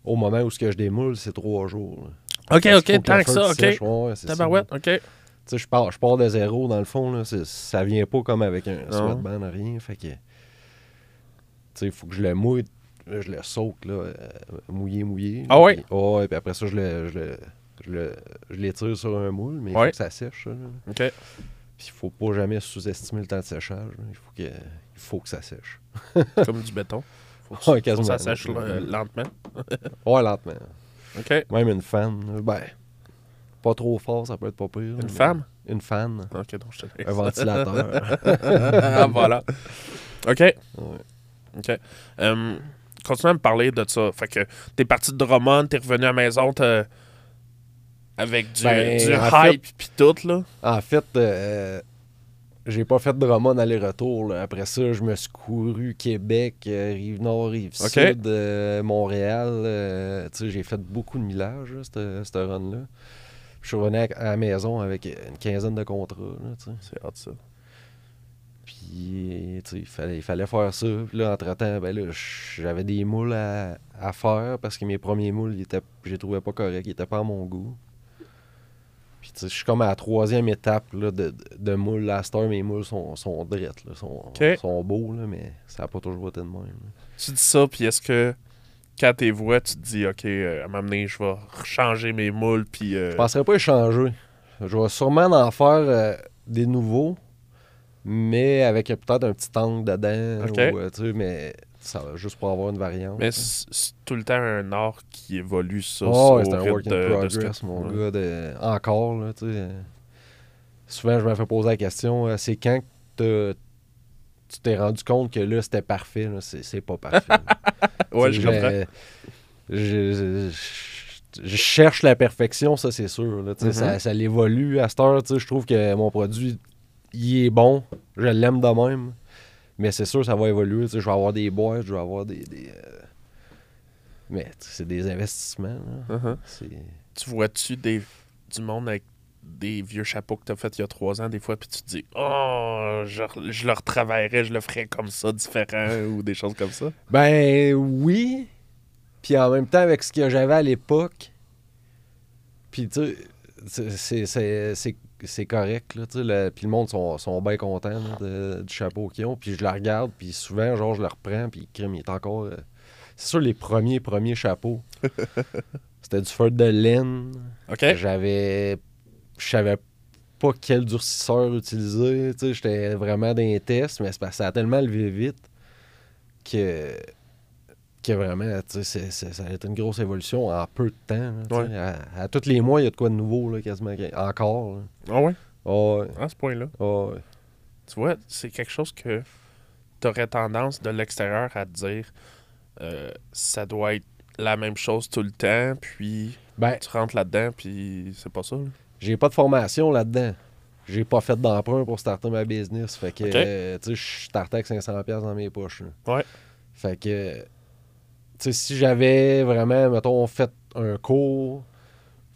au moment où ce que je démoule, c'est trois jours. là. Ok, Parce ok, tant que ça, ok. sèche. Ouais. Tabarouette, ok. Tu sais, je pars, je pars de zéro, dans le fond. Là. Ça vient pas comme avec un Non. sweatband, rien. Fait que. Tu sais, il faut que je le mouille, je le saute, là, euh, mouillé, mouillé. Ah ouais? Puis, ouais, puis après ça, je le. Je le je le- je l'étire sur un moule, mais il Ouais. faut que ça sèche, ça. Ok. Puis il faut pas jamais sous-estimer le temps de séchage. là. Il faut que, il faut que ça sèche. Comme du béton. Faut que, Ouais, faut que ça sèche euh, lentement. Ouais, lentement. Ok. Même une fan. Ben, pas trop fort, ça peut être pas pire. Une femme? Une fan. Ok, donc je te Un ventilateur. ah, voilà. OK. OK. Euh, continue à me parler de ça. Fait que t'es parti de Drummond, t'es revenu à la maison t'as- avec du, Ben, du hype pis tout, là. En fait, euh, j'ai pas fait de Drummond aller-retour. Après ça, je me suis couru Québec, euh, Rive-Nord, Rive-Sud, euh, Montréal. euh, j'ai fait beaucoup de millage, là, cette, run-là. Je suis revenu à, à la maison avec une quinzaine de contrats. C'est hâte, ça. Puis, il fallait, fallait faire ça. Puis là, entre-temps, ben là, j'avais des moules à, à faire parce que mes premiers moules, ils étaient, je les trouvais pas corrects. Ils étaient pas à mon goût. Je suis comme à la troisième étape là, de, de, moules. La star, mes moules sont, sont drettes, là, sont, sont beaux, là, mais ça n'a pas toujours été de même. là. Tu dis ça, puis est-ce que quand t'es vois, tu te dis, OK, euh, à m'amener, je vais changer mes moules, puis... euh, Je penserais pas échanger. Je vais sûrement en faire euh, des nouveaux, mais avec peut-être un petit angle dedans. Ok. ou, euh, tu sais, mais ça va juste pour avoir une variante. Mais c'est tout le temps un art qui évolue, ça, Oh, c'est un work in de- de progress, mon Ouais. gars. de- Encore, là, tu sais. Souvent, je me fais poser la question, euh, c'est quand que tu t'es rendu compte que là, c'était parfait. là? C'est c'est pas parfait. Ouais, je comprends. je- je- je- je cherche la perfection, ça, c'est sûr. là, sais, Mhm. Ça, ça l'évolue. À cette heure, tu sais, je trouve que mon produit, il est bon. Je l'aime de même. Mais c'est sûr, ça va évoluer. tu sais, Je vais avoir des boîtes, je vais avoir des... des, euh, Mais tu sais, c'est des investissements. là. Uh-huh. C'est... Tu vois-tu des, du monde avec des vieux chapeaux que tu as fait il y a trois ans, des fois, puis tu te dis, oh, je, je le retravaillerais, je le ferais comme ça, différent, ou des choses comme ça? Ben oui. Puis en même temps, avec ce que j'avais à l'époque, puis tu sais, c'est- c'est- correct, là, le- puis le monde sont, sont bien contents là, de- du chapeau qu'ils ont, puis je le regarde, puis souvent, genre, je le reprends, puis crime, il est encore... euh, C'est sûr, les premiers, premiers chapeaux, c'était du feu de laine, OK? j'avais... Je savais pas quel durcisseur utiliser. Tu sais, j'étais vraiment dans les tests, mais ça a tellement levé vite que que vraiment, ça a été une grosse évolution en peu de temps. là. Ouais. À, à tous les mois, il y a de quoi de nouveau, là, quasiment. Encore. là. Ah ouais? Ah ouais, À ce point-là. ah ouais. Tu vois, c'est quelque chose que tu aurais tendance de l'extérieur à te dire euh, ça doit être la même chose tout le temps, puis Ben, tu rentres là-dedans, puis c'est pas ça. j'ai pas de formation là-dedans. J'ai pas fait d'emprunt pour starter ma business. Fait que, Ok. euh, tu sais, je startais avec 500$ piastres dans mes poches. là. Ouais. Fait que, si j'avais vraiment, mettons, fait un cours,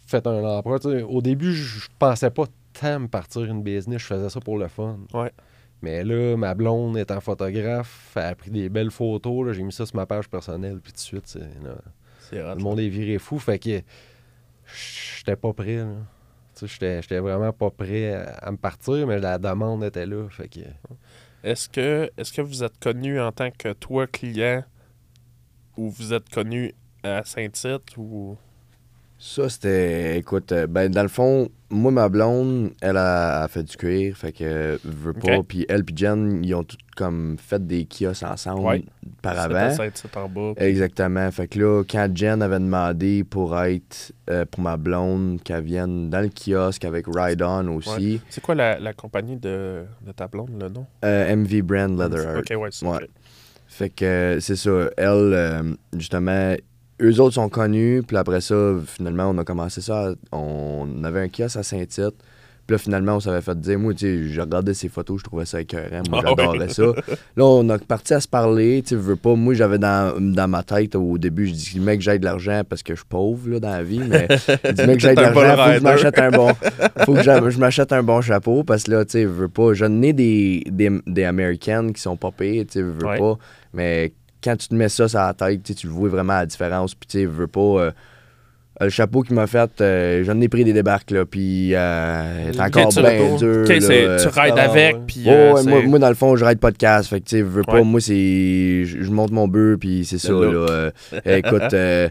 fait un sais, au début, je pensais pas tant me partir une business. Je faisais ça pour le fun. Ouais. Mais là, ma blonde étant photographe, elle a pris des belles photos. J'ai mis ça sur ma page personnelle, puis tout de suite, c'est, le monde est viré fou. Fait que j'étais pas prêt. Là. J'étais vraiment pas prêt à, à me partir, mais la demande était là. Fait que, Est-ce que, est-ce que vous êtes connu en tant que toi client ou vous êtes connu à Saint-Tite ou? Ça, c'était. Écoute, euh, ben, dans le fond, moi, ma blonde, elle a, a fait du cuir, fait que, euh, veut pas. Puis elle, puis Jen, ils ont tout comme fait des kiosques ensemble Ouais. par avant. Saint-Tite en bas? Exactement. Fait que là, quand Jen avait demandé pour être, euh, pour ma blonde, qu'elle vienne dans le kiosque avec Ride On aussi, C'est quoi la, la compagnie de, de ta blonde, le nom? euh, MV Brand Leather Art. Ok, ouais, c'est Ouais. Fait que c'est ça. Elle, euh, justement, eux autres sont connus. Puis après ça, finalement, on a commencé ça. on avait un kiosque à Saint-Tite. Puis là, finalement, on s'avait fait dire, moi, tu sais, je regardais ces photos, je trouvais ça écœurant. Moi, Ah j'adorais ça. Là, on a parti à se parler. Tu veux pas. Moi, j'avais dans, dans ma tête, au début, je dis, mec, j'ai de l'argent parce que je suis pauvre, là, dans la vie. Mais je dis, mec, j'ai de l'argent, faut que je m'achète un bon. Faut que je m'achète un bon chapeau parce que là, tu sais, veux pas. J'en ai des, des, des Américaines qui sont pas pires, tu sais, veux Ouais. pas. Mais quand tu te mets ça sur la tête, tu le vois vraiment la différence. Puis, tu veux pas. euh, le chapeau qu'il m'a fait, euh, j'en ai pris des débarques, là. Puis, euh, encore bien dur. Là, euh. tu rides Ah, avec, puis. Euh, ouais, moi, moi, dans le fond, je ride podcast. Fait que, tu sais, veux pas, Ouais. moi, c'est. Je monte mon bœuf, puis c'est ça, là. Euh, écoute, euh,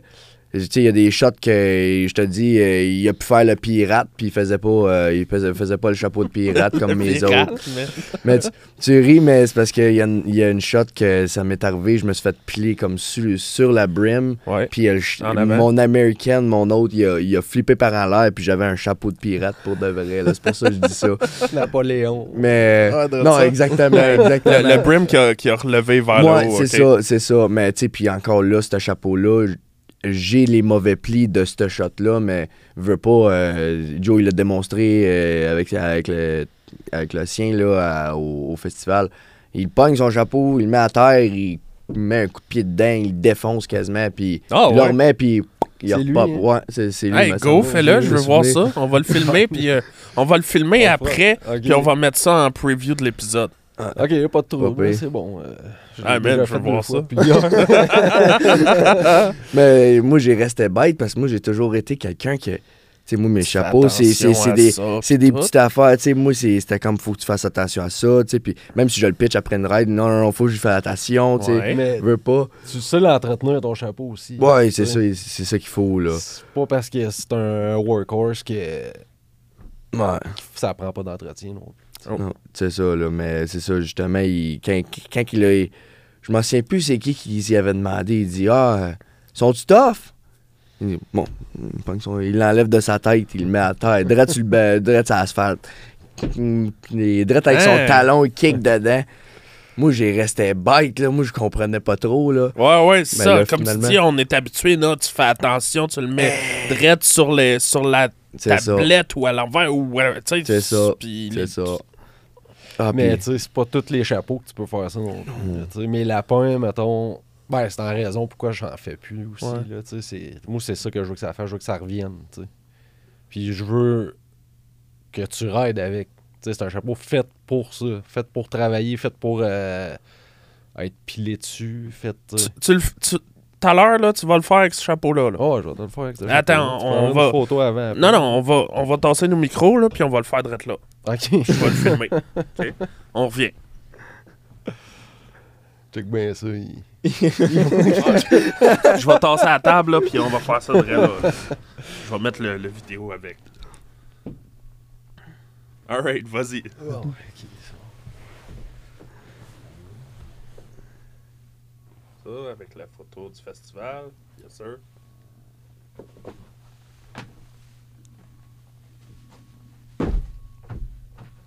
il y a des shots que, je te dis, euh, il a pu faire le pirate, puis il faisait pas, euh, il faisait, faisait pas le chapeau de pirate comme mes Pirate, autres. mais- Mais tu, tu ris, mais c'est parce qu'il y, a une- il y a une shot que ça m'est arrivé, je me suis fait piler comme sur, sur la brim, puis mon américaine, mon autre, il a, il a flippé par en l'air, puis j'avais un chapeau de pirate pour de vrai. C'est pour ça que je dis ça. Napoléon. Mais. Ah, non, ça. exactement, Le, exactement. le brim qui a, qui a relevé vers Ouais, le haut. c'est ça, c'est ça. Mais tu sais, puis encore là, ce chapeau-là, j'ai les mauvais plis de ce shot-là, mais veux pas. euh, Joe, il l'a démontré euh, avec, avec, le, avec le sien là, à- au, au festival. Il pogne son chapeau, il le met à terre, il met un coup de pied dedans, il le défonce quasiment, puis Ah, il le remet, puis il C'est repop. lui, hein? Ouais, c'est lui. Hey, go, fais-le, je veux voir ça. On va le filmer, puis euh, on va le filmer après, fera- ok. puis on va mettre ça en preview de l'épisode. Ok, pas de trouble, c'est bon. euh, je Ah, je veux voir ça. fois, puis hier. Mais moi, j'ai resté bête parce que moi, j'ai toujours été quelqu'un que. Tu sais, moi, mes chapeaux, c'est des. ça, des petites affaires, tu sais, moi, c'est- c'était comme, faut que tu fasses attention à ça, tu sais, puis même si je le pitch après une ride, non, non, non, faut que je fasse attention, tu sais, Ouais. Mais je veux pas. tu sais l'entretenir ton chapeau aussi. Ouais, c'est ça, c'est ça qu'il faut, là. C'est pas parce que c'est un workhorse que Ouais, ça prend pas d'entretien non plus. Non, c'est ça, là, mais c'est ça, justement, il, quand, quand il a... Je m'en souviens plus c'est qui qui s'y avait demandé, il dit, ah, sont-tu tough? Il dit, bon, il l'enlève de sa tête, il le met à terre, direct sur le direct sur l'asphalte. Il direct avec son Hein? talon, il kick dedans. Moi, j'ai resté bête, là. Moi, je comprenais pas trop, là. Ouais, ouais, c'est ça. là, Comme finalement- tu dis, on est habitué, là, tu fais attention, tu le mets direct sur, les, sur la ça. tablette ou à l'envers, ou euh, tu sais. C'est ça. C'est ça. Ah, Mais tu sais, c'est pas tous les chapeaux que tu peux faire ça non plus. Mes lapins, mettons, ben c'est en raison pourquoi j'en fais plus aussi. Ouais. Là, moi, c'est ça que je veux que ça fasse, je veux que ça revienne. Puis je veux que tu rides avec. C'est un chapeau fait pour ça, fait pour travailler, fait pour euh, être pilé dessus, fait. tu le tu- Tout à l'heure, là, tu vas le faire avec ce chapeau-là. là. Oh, je vais te le faire avec ce Attends, chapeau-là. Tu on une va- photo avant. après. Non, non, on va, on va tasser nos micros, là, puis on va le faire direct là. Ok. Je vais le filmer. On revient. Check bien ça. il- Je vais tasser à la table, là, puis on va faire ça direct là. Je vais mettre le, le vidéo avec. Alright, vas-y. Ça avec la photo du festival, bien sûr.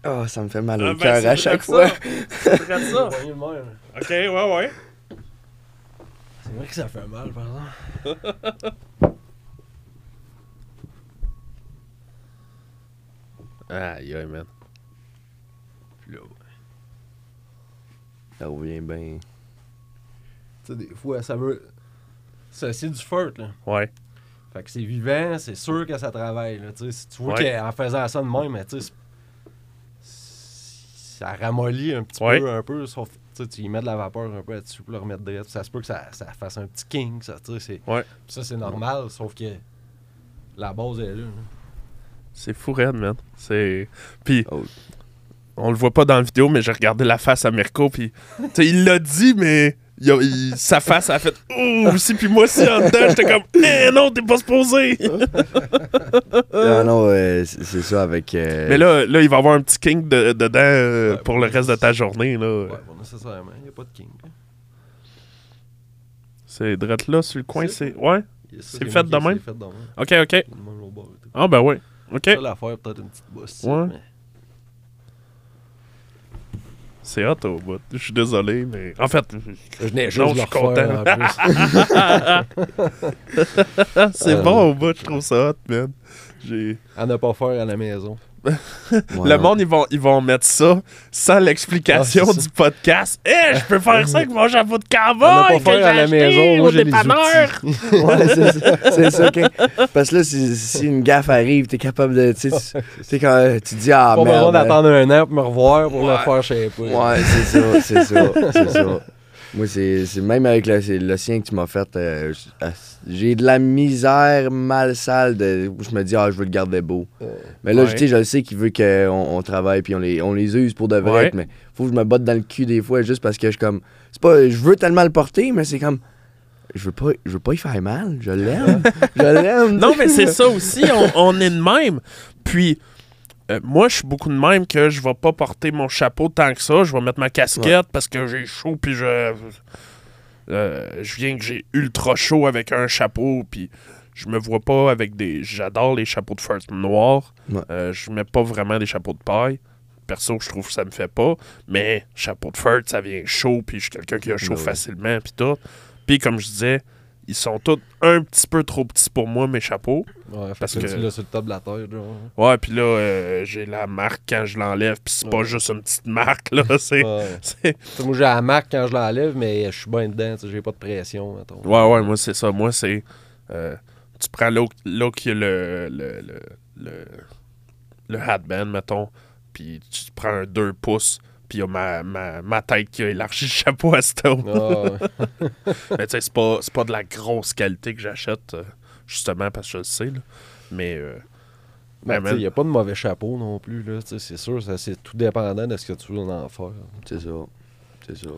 Oh, ça me fait mal Ah, au ben, cœur à chaque fois. que C'est vrai que ça. Ok, ouais, ouais. C'est vrai que ça fait mal, par exemple. Aïe, aïe, man. Puis là, ouais. Ça revient bien. Tu sais, des fois, ça veut. Ça, c'est du feu, là. Ouais. Fait que c'est vivant, c'est sûr que ça travaille. Là, tu sais. si tu vois Ouais. qu'en faisant ça de même, mais tu sais, c'est- ça ramollit un petit Ouais. peu, un peu, sauf tu y mets de la vapeur un peu là-dessus pour le remettre direct. Ça se peut que ça, ça fasse un petit king, ça, tu sais. c'est- Ouais. Ça, c'est normal, sauf que la base est là. là. C'est fou raide, man. C'est. Puis, Oh. on le voit pas dans la vidéo, mais j'ai regardé la face à Mirko, puis. Tu sais, il l'a dit, mais. Il a- il- sa face a fait Ouh aussi, puis moi aussi en dedans, j'étais comme Eh non, t'es pas supposé! Non, non, euh, c'est ça avec. euh, mais là, là, il va y avoir un petit king de- dedans euh, Ouais, pour le reste de ta journée. Là. Ouais, bon, nécessairement, il n'y a pas de king. là. C'est drette là sur le coin, C'est-. Ouais? C'est fait de même? Fait de même. Ok, ok. Ah, ben ouais. Ok. Ça, l'affaire, peut-être une petite bosse. Ouais. mais- C'est hot au bout. Je suis désolé, mais. En fait, Je venais juste Non, je suis content. c'est Euh. bon au bout, je trouve ça hot, man. J'ai. à ne pas faire à la maison. Ouais, Le monde, ils vont, ils vont mettre ça sans l'explication Ah, du podcast. Eh, je peux faire ça avec mon chapeau de cowboy que pas j'ai faire à la acheté maison, moi au dépanneur. Ouais, c'est ça. C'est ça. que- Parce que là, si, si une gaffe arrive, t'es capable de. Tu sais, t'es quand tu dis, ah pas besoin merde. d'attendre un an pour me revoir pour Ouais. le faire chez pas. Ouais, c'est ça, c'est ça, c'est ça. Moi, c'est même avec le, le sien que tu m'as fait, euh, j'ai de la misère mal sale de, où je me dis, ah, je veux le garder beau. Mais là, Ouais. sais, je le sais qu'il veut qu'on on travaille puis on les, on les use pour de vrai, Ouais. mais faut que je me botte dans le cul des fois juste parce que je comme, c'est pas, je veux tellement le porter, mais c'est comme, je veux pas, je veux pas y faire mal, je l'aime, je l'aime. Non, mais c'est ça aussi, on, on est de même. Puis, euh, moi, je suis beaucoup de même que je vais pas porter mon chapeau tant que ça. Je vais mettre ma casquette parce que j'ai chaud, puis je. euh, je viens que j'ai ultra chaud avec un chapeau, puis je me vois pas avec des. J'adore les chapeaux de first noirs. Ouais. Euh, je mets pas vraiment des chapeaux de paille. Perso, je trouve que ça me fait pas. Mais chapeau de fur, ça vient chaud, puis je suis quelqu'un qui a chaud ouais. facilement, puis tout. Puis comme je disais, ils sont tous un petit peu trop petits pour moi, mes chapeaux. Ouais, Parce que, que- tu l'as sur le top de la tête. Genre. Ouais, puis là, euh, j'ai la marque quand je l'enlève, puis c'est pas juste une petite marque, là. C'est. Ouais. moi, j'ai la marque quand je l'enlève, mais je suis bien dedans. J'ai pas de pression. mettons. Ouais, ouais, moi, c'est ça. Moi, c'est. euh, tu prends qu'il y a le. le, le, le, le headband, mettons, puis tu prends un 2 pouces, puis il y a ma, ma, ma tête qui a élargi le chapeau à. Ah, ouais. Mais tu sais, c'est pas, c'est pas de la grosse qualité que j'achète, euh, justement, parce que je le sais, là. Mais. euh, Ben, il n'y a pas de mauvais chapeau non plus. C'est sûr, ça, c'est tout dépendant de ce que tu veux en faire. C'est ça. C'est ça.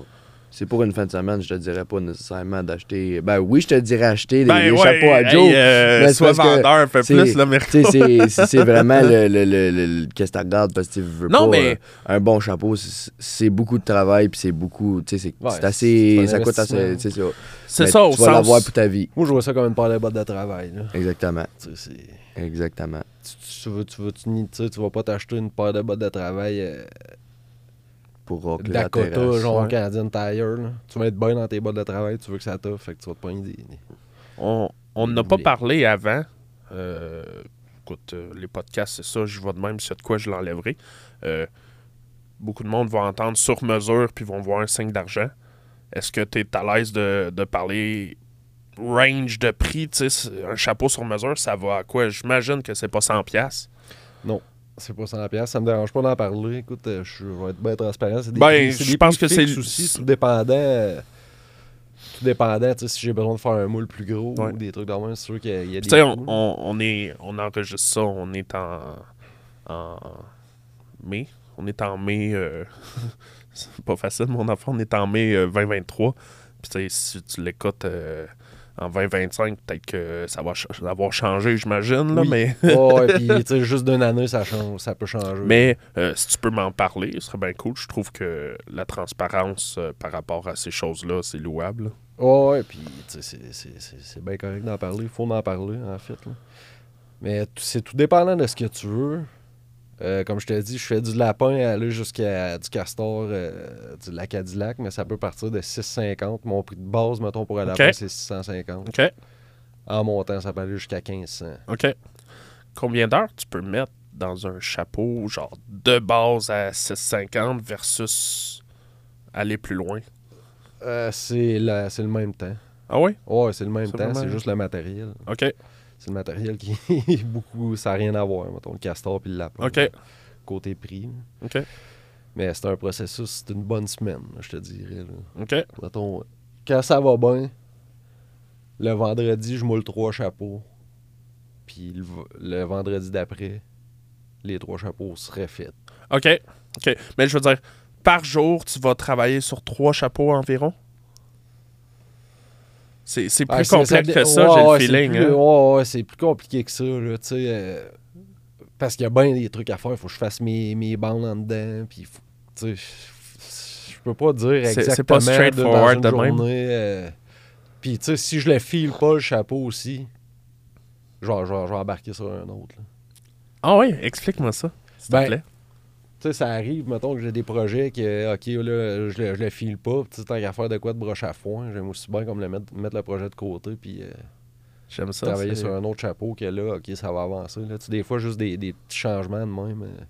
C'est pour une fin de semaine, je te dirais pas nécessairement d'acheter. Ben oui, je te dirais acheter des, ben des ouais, chapeaux à hey, Joe. euh, mais c'est sois vendeur un peu c'est- plus. Tu sais, c'est- vraiment le, le, le, le- le- qu'est-ce que tu regardes parce que tu veux Non, pas. mais- euh, un bon chapeau, c'est beaucoup de travail puis c'est beaucoup. Tu sais, c'est Ouais, assez. Ça coûte assez. C'est ça. C'est Mais ça, au Tu vas l'avoir sens. pour ta vie. Moi, je vois ça comme une paire de bottes de travail. Là. Exactement. Tu sais, c'est- Exactement. Tu, tu, veux, tu, veux, tu, ni- tu sais, tu vas pas t'acheter une paire de bottes de travail euh, Pour racler la Dakota, terrasse. genre ouais. Canadian Tire. Là. Tu vas être bien dans tes bottes de travail, tu veux que ça t'offre, fait que tu vas te prendre des. des- On on n'a pas Mais- parlé avant. Euh, écoute, euh, les podcasts, c'est ça, je vois de même, s'il y a de quoi, je l'enlèverai. Euh, beaucoup de monde va entendre sur mesure puis vont voir un signe d'argent. Est-ce que tu es à l'aise de, de parler range de prix? tu sais, c'est- Un chapeau sur mesure, ça va à quoi? J'imagine que c'est pas 100$. piastres. C'est pas 100 pièces, ça me dérange pas d'en parler. Écoute, euh, je vais être bien transparent. C'est des Ben, je pense que c'est aussi, tout dépendant. euh, Tout dépendant, tu sais, si j'ai besoin de faire un moule plus gros Ouais. ou des trucs dans même, c'est sûr qu'il y a, il y a Tu des sais, on, on- on est, on enregistre ça, on est en, en mai. On est en mai. euh, c'est pas facile, mon enfant. On est en mai euh, 2023. Puis, tu sais, si tu l'écoutes euh, en 2025, peut-être que ça va ch- avoir changé, j'imagine, là, Oui. mais, puis juste d'une année, ça change, ça peut changer. mais euh, si tu peux m'en parler, ce serait bien cool. Je trouve que la transparence euh, par rapport à ces choses-là, c'est louable. Ouais, puis c'est- bien correct d'en parler. Il faut en parler, en fait. là. Mais c'est tout dépendant de ce que tu veux. Euh, comme je t'ai dit, je fais du lapin à aller jusqu'à du castor, euh, du lac Cadillac, mais ça peut partir de 6,50. Mon prix de base, mettons, pour un lapin, Ok. c'est 650. OK? En montant, ça peut aller jusqu'à 1500. OK. Combien d'heures tu peux mettre dans un chapeau, genre de base à 6,50 versus aller plus loin? Euh, c'est le même temps. Ah oui? Ouais, c'est le même temps, c'est juste le matériel. OK. C'est le matériel qui est beaucoup. Ça n'a rien à voir, mettons, le castor puis le lapin. OK. Côté prix. OK. Mais c'est un processus, c'est une bonne semaine, là, je te dirais. là. OK. Mettons, quand ça va bien, le vendredi, je moule trois chapeaux. Puis le, le vendredi d'après, les trois chapeaux seraient faits. OK. OK. Mais je veux dire, par jour, tu vas travailler sur trois chapeaux environ? C'est c'est plus Ah, c'est- complexe que ça, ouais, j'ai ouais, le c'est feeling. plus- hein. ouais, ouais, c'est plus compliqué que ça, là, tu sais. euh, parce qu'il y a bien des trucs à faire. Il faut que je fasse mes, mes bandes en dedans. Puis, tu sais, je- peux pas dire C'est- exactement c'est pas straightforward de même. journée. euh, puis, tu sais, si je le file pas, le chapeau aussi, je vais, je vais- je vais embarquer sur un autre. là. Ah oui, explique-moi ça, s'il te Ben, plaît. Sais, ça arrive, mettons que j'ai des projets que, OK, là, je le, je le file pas. Tu sais, tant qu'à faire de quoi de broche à foin, j'aime aussi bien comme le mettre, mettre le projet de côté. Puis, euh, J'aime ça. travailler sur un autre chapeau que là, OK, ça va avancer. Là. Tu sais, des fois, juste des, des petits changements de même. euh.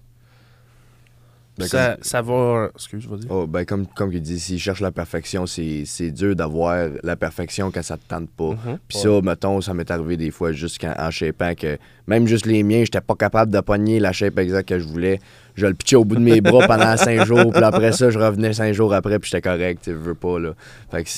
Ben, ça, comme- ça va. Excuse, vas-y. Oh, ben comme, comme il dit, s'il cherche la perfection, c'est dur d'avoir la perfection quand ça te tente pas. Mhm. Puis ça, mettons, ça m'est arrivé des fois juste quand, en shapant que même juste les miens, j'étais pas capable de pogner la shape exacte que je voulais. Je le pitchais au bout de mes bras pendant cinq jours, puis après ça, je revenais cinq jours après, puis j'étais correct, tu veux pas, là. Fait que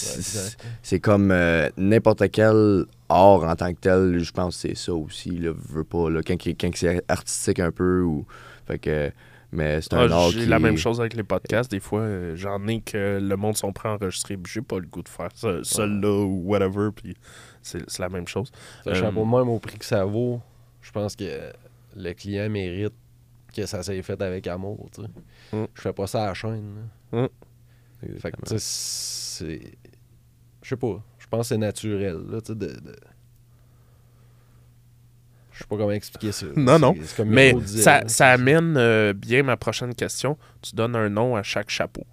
c'est comme euh, n'importe quel art en tant que tel, je pense que c'est ça aussi, là, veux pas, là, quand, quand c'est artistique un peu, ou... Fait que... Mais c'est un Ah, j'ai qui la même chose avec les podcasts. Des fois, euh, j'en ai que le monde sont prêts à enregistrer. puis J'ai pas le goût de faire ça seul là ou whatever. Puis c'est c'est la même chose. Un Euh, même au prix que ça vaut, je pense que le client mérite que ça s'est fait avec amour. Tu sais. Mm. Je fais pas ça à la chaîne. Mm. Fait que, tu sais, c'est. Je sais pas. Je pense que c'est naturel. Là, tu sais, de, de- Je sais pas comment expliquer ça. Non, non. c'est comme Mais disait, ça, amène euh, bien ma prochaine question. Tu donnes un nom à chaque chapeau.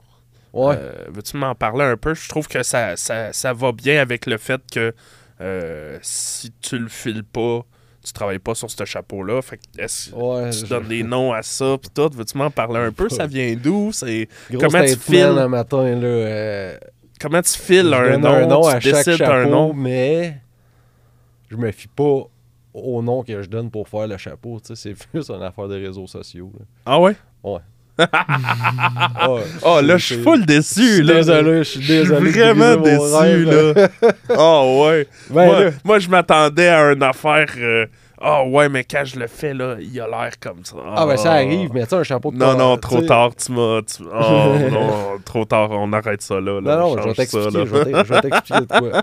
Ouais. Euh, Veux-tu m'en parler un peu? Je trouve que ça, ça, ça va bien avec le fait que euh, si tu le files pas, tu travailles pas sur ce chapeau-là. Fait que Ouais, tu je- donnes des noms à ça pis tout? Veux-tu m'en parler un peu? Ça vient d'où? C'est comment tu files? un matin, là. euh, Comment tu files je un nom? un nom tu à chaque chapeau, un nom? mais je me fie pas au nom que je donne pour faire le chapeau. tu sais, C'est plus une affaire de réseaux sociaux. là. Ah ouais? Ah, ouais. Oh là, je suis full déçu. là. désolé, je suis désolé. vraiment déçu, là. Oh ouais. Ben moi, là, moi, je m'attendais à une affaire. euh, Ah ouais, mais quand je le fais, là, il a l'air comme ça. ah ben ça arrive, mais tu sais, un chapeau de Non, non, trop tard, tu m'as. tu- Oh non, trop tard, on arrête ça là. là. Non, non, je vais t'expliquer, je vais t'expliquer de quoi.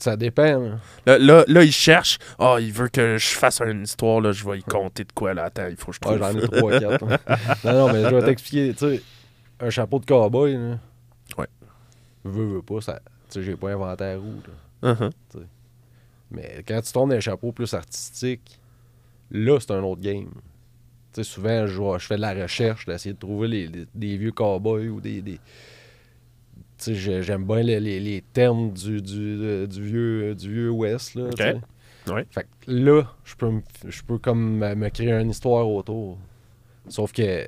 Ça dépend. Là, là, là, il cherche. Ah, il veut que je fasse une histoire, là, je vais y compter de quoi, là. Attends, il faut que je Ah, trouve. j'en ai trois, quatre. hein. non, non, mais je vais t'expliquer. Tu sais, un chapeau de cowboy, là. Ouais. Veux, veux pas, ça. Tu sais, j'ai pas inventé la roue, là. Uh-huh. Mais quand tu dans un chapeau plus artistique, là, c'est un autre game. Tu sais, souvent, je, fais de la recherche, d'essayer de trouver les, les- des vieux cowboys ou des. J'aime bien les, les- les termes du, du, euh, du vieux, du vieux Ouest, là. Ouais. Fait que là, je peux, me- je peux comme me créer une histoire autour. Sauf que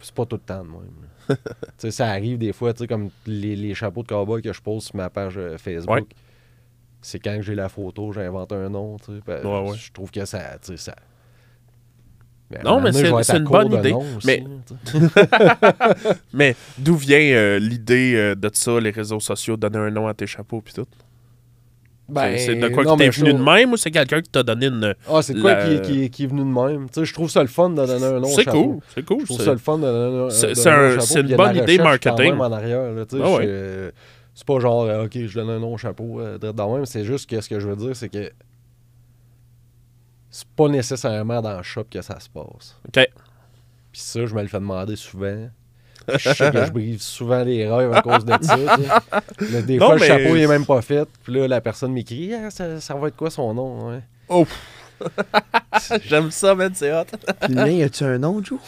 c'est pas tout le temps de même. ça arrive des fois, comme les, les chapeaux de cowboy que je pose sur ma page euh, Facebook. Ouais. C'est quand j'ai la photo, j'invente un nom, ben, Ouais. Je trouve que ça, ça... Mais un Non, mais c'est- une bonne idée. aussi, Mais- d'où vient euh, l'idée euh, de ça, les réseaux sociaux, donner un nom à tes chapeaux puis tout? Ben, c'est de quoi non, que t'es venu de même ou c'est quelqu'un qui t'a donné une. Ah, c'est de quoi la- qui, qui, qui est venu de même? Tu sais, je trouve ça le fun de donner un nom C'est cool, c'est cool. Je trouve c'est- ça le fun de donner un- C'est- c'est un- chapeau, c'est une bonne idée marketing. même en arrière, là, Ah ouais. C'est pas genre, euh, ok, je donne un nom au chapeau, euh, direct dans le même. C'est juste que ce que je veux dire, c'est que c'est pas nécessairement dans le shop que ça se passe. OK. Puis ça, je me le fais demander souvent. Je sais que je brise souvent les rêves à cause de ça. Là, des Non, fois, le mais- chapeau il est même pas fait. Puis là, la personne m'écrit Ah, ça, ça va être quoi son nom ouais. Oh! J'aime ça, man, c'est hot. Puis le mien, y a-tu un nom, Joe?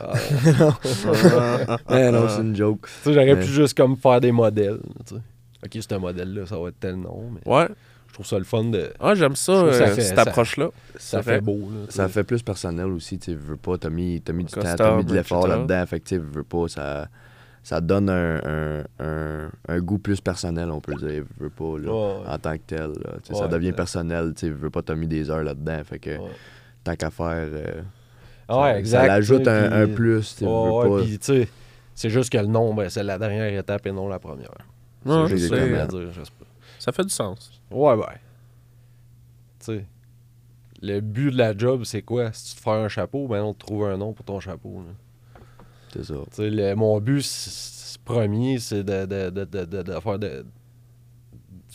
Ah, Eh non, c'est une joke. tu sais, J'aurais pu juste comme faire des modèles. tu sais. Ok, c'est un modèle-là, ça va être tel nom. Mais Ouais. Je trouve ça le fun de. Ah, j'aime ça, euh, fait- cette approche-là. Ça fait beau. Là, Ça fait plus personnel aussi, tu veux pas, t'as mis, t'as mis du temps, t'as mis de l'effort là-dedans, fait que tu veux pas, ça, ça donne un, un, un, un goût plus personnel, on peut dire, veux pas, là, Ouais, en tant que tel, là, ça devient exact. personnel, tu veux pas, t'as mis des heures là-dedans, fait que, Ouais. tant qu'à faire, euh, Ah ouais, ça, exact. ça sais, un, plus, tu veux ouais, pas, puis, tu sais, c'est juste que le nom, ben, c'est la dernière étape et non la première. Non, c'est je juste sais. ça à dire, je sais pas. Ça fait du sens. Ouais, ouais. Tu sais, le but de la job, c'est quoi? Si tu te fais un chapeau, ben on te trouve un nom pour ton chapeau. c'est ça. Tu sais, le- mon but premier, c'est de, de, de, de, faire du,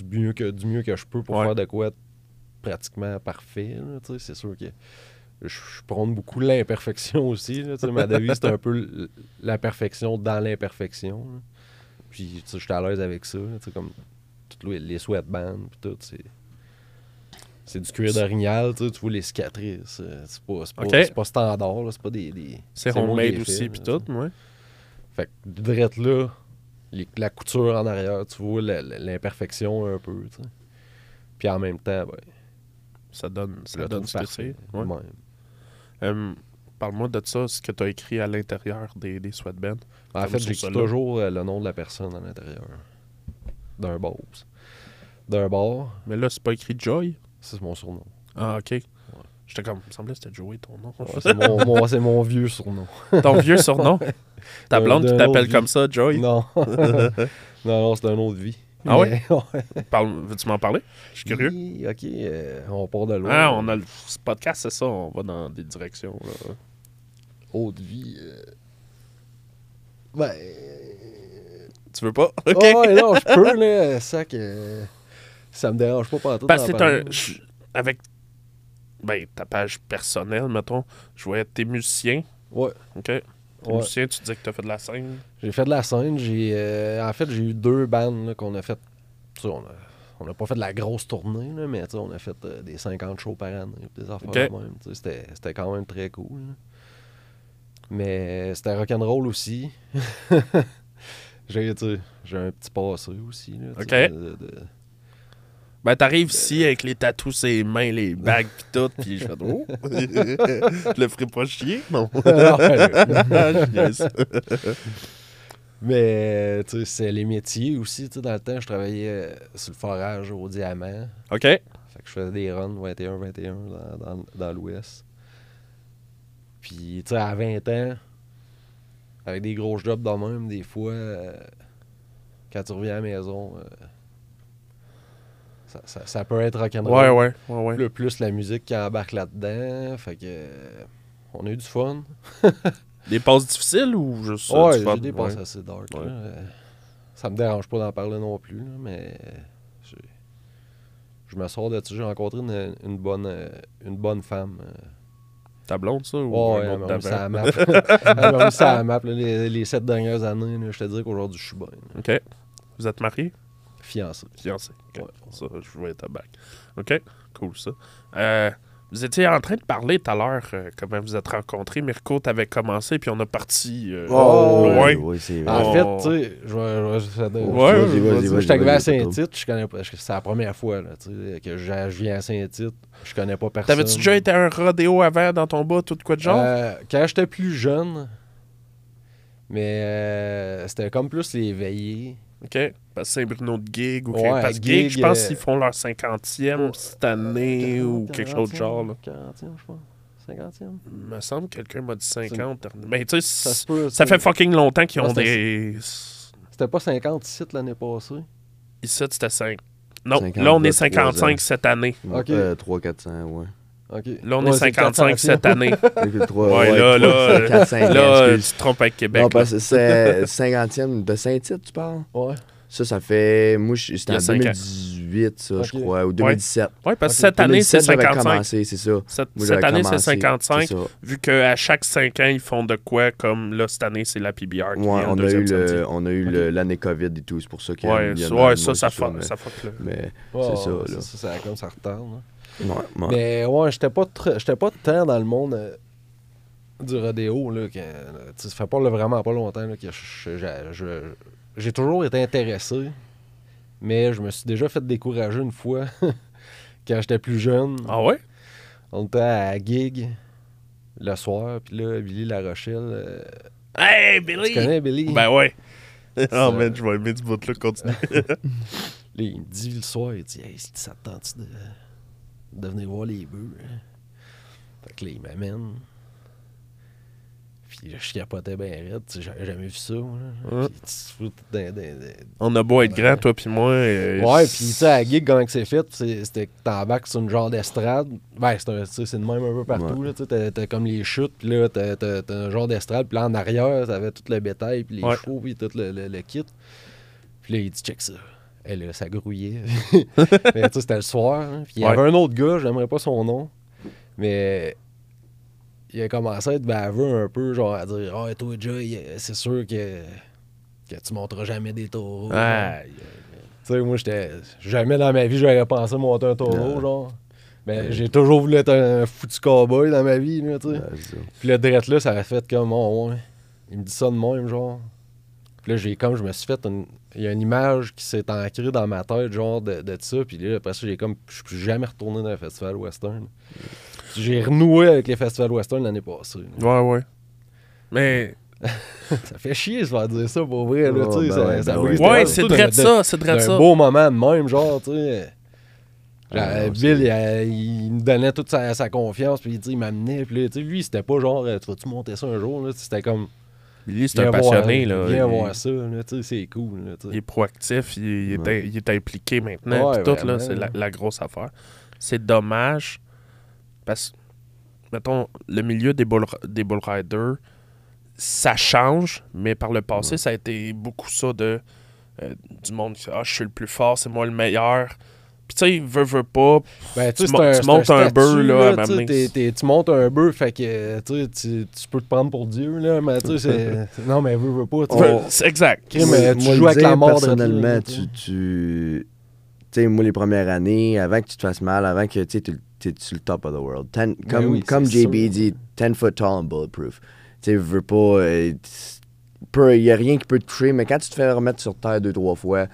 mieux que, du mieux que je peux pour Ouais. faire de quoi pratiquement parfait. tu sais, C'est sûr que je, prône beaucoup l'imperfection aussi. là, tu sais, ma devise, c'est un peu la perfection dans l'imperfection. Puis, tu sais, je suis à l'aise avec ça. là, tu sais, comme toutes les, sweatbands, puis tout, c'est... C'est du cuir d'orignal, tu sais, tu vois les cicatrices. euh, C'est pas, c'est pas, c'est pas standard, là, c'est pas des... des C'est homemade aussi, puis tout, ouais. fait que direct là, les- la couture en arrière, tu vois la- la- l'imperfection un peu, tu sais. Puis en même temps, ben, Ça donne, ça donne ce que c'est. Ouais. Même. Euh, Parle-moi de ça, ce que tu as écrit à l'intérieur des, des sweatbands. En fait, j'écris toujours euh, le nom de la personne à l'intérieur. D'un boss. D'un bar, Mais là, c'est pas écrit Joy? c'est mon surnom. Ah, ok. J'étais comme, il me semblait que c'était Joey ton nom. Ouais, c'est mon, mon- c'est mon vieux surnom. ton vieux surnom? Ta D'un- blonde qui d'un t'appelle comme ça, Joy. Non. non, non, c'est d'une autre vie. Ah ouais? Mais- ouais? Parle- Veux-tu m'en parler? Je suis curieux. Oui, ok, euh, on part de loin. Ah, on a le ce podcast, c'est ça, on va dans des directions. Là. Autre vie. euh, Ben. Tu veux pas? Ok. Ouais, non, je peux, là. Ça, que. Ça me dérange pas partout. Parce que c'est un. Avec ben, ta page personnelle, mettons, je voyais t'es musicien. Ouais. OK? T'es Ouais. musicien, tu dis que t'as fait de la scène. J'ai fait de la scène. J'ai, euh, en fait, j'ai eu deux bandes qu'on a fait. tu sais, On a, on a pas fait de la grosse tournée, là, mais tu on a fait euh, des 50 shows par année. Des affaires Ok. de même. tu C'était, c'était quand même très cool. là. Mais c'était rock'n'roll aussi. j'ai, tu sais, j'ai un petit passé aussi. Là, Ok. de- de- Ben, t'arrives ici avec les tatous sur les mains, les bagues pis tout, pis je fais oh! je le ferai pas chier, non? Niaise. Mais, tu sais, c'est les métiers aussi. Tu sais, dans le temps, je travaillais euh, sur le forage au diamant. OK? Fait que je faisais des runs 21-21 dans, dans, dans l'Ouest. Puis, tu sais, à 20 ans, avec des gros jobs de même, des fois, euh, quand tu reviens à la maison, euh, ça, ça, ça peut être rock'n'roll. Ouais, ouais, ouais, ouais. Le plus la musique qui embarque là-dedans. Fait que, euh, on a eu du fun. Des passes difficiles ou juste ouais, j'ai des passes Ouais. assez dark. Ouais. là. Ça me dérange pas d'en parler non plus, là, mais je me sors de ça. J'ai rencontré une, une bonne, une bonne femme. euh. Ta blonde, ça? Ou Ouais, un mis ça à la map. Elle mis ça à la map là, les, les sept dernières années. là, je te dis qu'aujourd'hui, je suis bien. là. OK. Vous êtes mariés? Fiancé. Fiancé. OK. Ouais. Ça, je voyais ta bague. OK. Cool, ça. Euh, vous étiez en train de parler tout à l'heure euh, comment vous êtes rencontrés. Mirko, t'avais commencé, puis on a parti euh, Oh, loin. c'est vrai. En Oh. fait, tu sais, je vais. je suis arrivé à Saint-Tite, je connais pas. C'est la première fois là, que je, je viens à Saint-Tite. Je connais pas personne. T'avais-tu déjà été à un rodéo avant dans ton bas, tout de quoi de genre? Euh, quand j'étais plus jeune, mais euh, c'était comme plus les veillées. OK? Parce que Saint-Bruno de Gig ou Ouais, Parce que Gig, je pense euh, qu'ils font leur 50e cette année ou 40e, quelque chose de genre. Là. 40e, je pense. 50e. Il me semble que quelqu'un m'a dit 50. Mais tu sais, Ça ça, peut. fait fucking longtemps qu'ils Ouais, ont des. C'était pas 50 sites l'année passée. Ici, c'était 5. Non, 50, là, on est là, trois 55 ans. cette année. Ok. Euh, 300-400, ouais. Ok. Là, on Ouais, est c'est 55 400e. cette année. Avec le trois- Ouais, là, là, 400, là, euh, tu te trompes avec Québec. Non, là. parce que c'est 50e de Saint-Tite, tu parles? Ouais. Ça, ça fait. Moi, je- c'était en cinq ans. 2018, ça, Ok. je crois, ou 2017. Oui, parce que Ok. cette année, c'est 2017, j'avais 55. commencé, c'est ça. Cette, Moi, cette année, c'est commencé, 55. c'est ça. Vu qu'à chaque 5 ans, ils font de quoi, comme là, cette année, c'est la PBR. qui Ouais, on a eu deuxième le- on a eu l'année COVID et tout, c'est pour ça qu'il y a Ouais, il y a ça- ouais, ça, fuck, mais- Ouais, c'est ça, ouais, là. Ça, ça, comme ça retarde. Là. Ouais, ouais. Mais ouais, j'étais pas, j'étais pas tant dans le monde euh, du rodéo. Là, que, euh, tu sais, ça fait pas là, vraiment pas longtemps là, que j'ai toujours été intéressé. Mais je me suis déjà fait décourager une fois quand j'étais plus jeune. Ah ouais? On était à Gig le soir, puis là, Billy La Rochelle. euh, Hey, tu Billy! connais Billy? Ben ouais. Oh man, je vais aimer du bout là, continue. Là, il me dit le soir, il dit Hey, si ça te tente de, de venir voir les bœufs. hein? Fait que là, il m'amène. Puis là, je capotais bien raide, tu sais, j'avais jamais vu ça. là. Ouais. Puis tu te fous On a beau être grand, toi puis moi. euh, Ouais, puis tu sais, à gig, comment c'est fait, c'est- c'était que t'embarques sur une genre d'estrade. Ben, c'est c'est de même un peu partout. là, tu sais, T'as t'as comme les chutes, puis là, t'as t'as- t'as un genre d'estrade. Puis là, en arrière, t'avais tout le bétail, puis les Ouais. chevaux, puis tout le, le- le kit. Puis là, il dit, check ça. Et là, ça grouillait. mais tu sais, c'était le soir. hein. Puis il y Ouais. avait un autre gars, j'aimerais pas son nom, mais il a commencé à être baveux un peu, genre à dire Ah, toi, Joy, c'est sûr que, que tu monteras jamais des taureaux. Tu sais, moi, j'étais. Jamais dans ma vie, j'aurais pensé monter un taureau, Ouais. genre. Mais j'ai toujours voulu être un foutu cowboy dans ma vie, là, tu sais. Puis le drette là, ça a fait comme, oh, ouais. Il me dit ça de même, genre. Puis là, j'ai comme, je me suis fait une. Il y a une image qui s'est ancrée dans ma tête, genre, de, de ça. Puis là, après ça, j'ai comme. Je suis plus jamais retourné dans le festival western. J'ai renoué avec les festivals western l'année passée. là. Ouais, ouais. Mais. Ça fait chier, je vais dire ça pour vrai, là, Oh, ben ça, ben ouais. C'est surtout de ça, c'est de d'un ça. beau moment de même, genre, tu sais. Ah, non, Bill, il, nous donnait toute sa, sa confiance, puis il, dit, il m'amenait, puis là, tu sais, lui, c'était pas genre, euh, tu vas-tu monter ça un jour, là, c'était comme, Billy, c'est un passionné, voir, là. Viens il, voir ça, c'est cool, là, il est proactif, il, il est, Ouais. il est impliqué maintenant. Ouais, pis tout, vraiment, là, c'est la, grosse affaire. C'est dommage parce que, mettons, le milieu des bull, des bull riders, ça change, mais par le passé, Ouais. ça a été beaucoup ça de euh, du monde qui fait Ah, je suis le plus fort, c'est moi le meilleur. Puis tu sais, veut, veut pas. Ben, tu c'est tu montes un bœuf, là, à tu sais, m'amener. t'es- t'es- tu montes un bœuf, fait que, tu tu tu peux te prendre pour Dieu, là, mais tu sais, c'est... Non, mais veux, veux pas, c'est exact. Moi- mais tu moi, joues avec la mort de Personnellement, là, tu. tu sais, moi, les premières années, avant que tu te fasses mal, avant que tu sais, tu es sur le top of the world. Ten- comme oui, comme JB sûr. dit, 10 foot tall and bulletproof. Tu sais, veux pas. Il n'y a rien qui peut te toucher, mais quand tu te fais remettre sur terre deux, trois fois,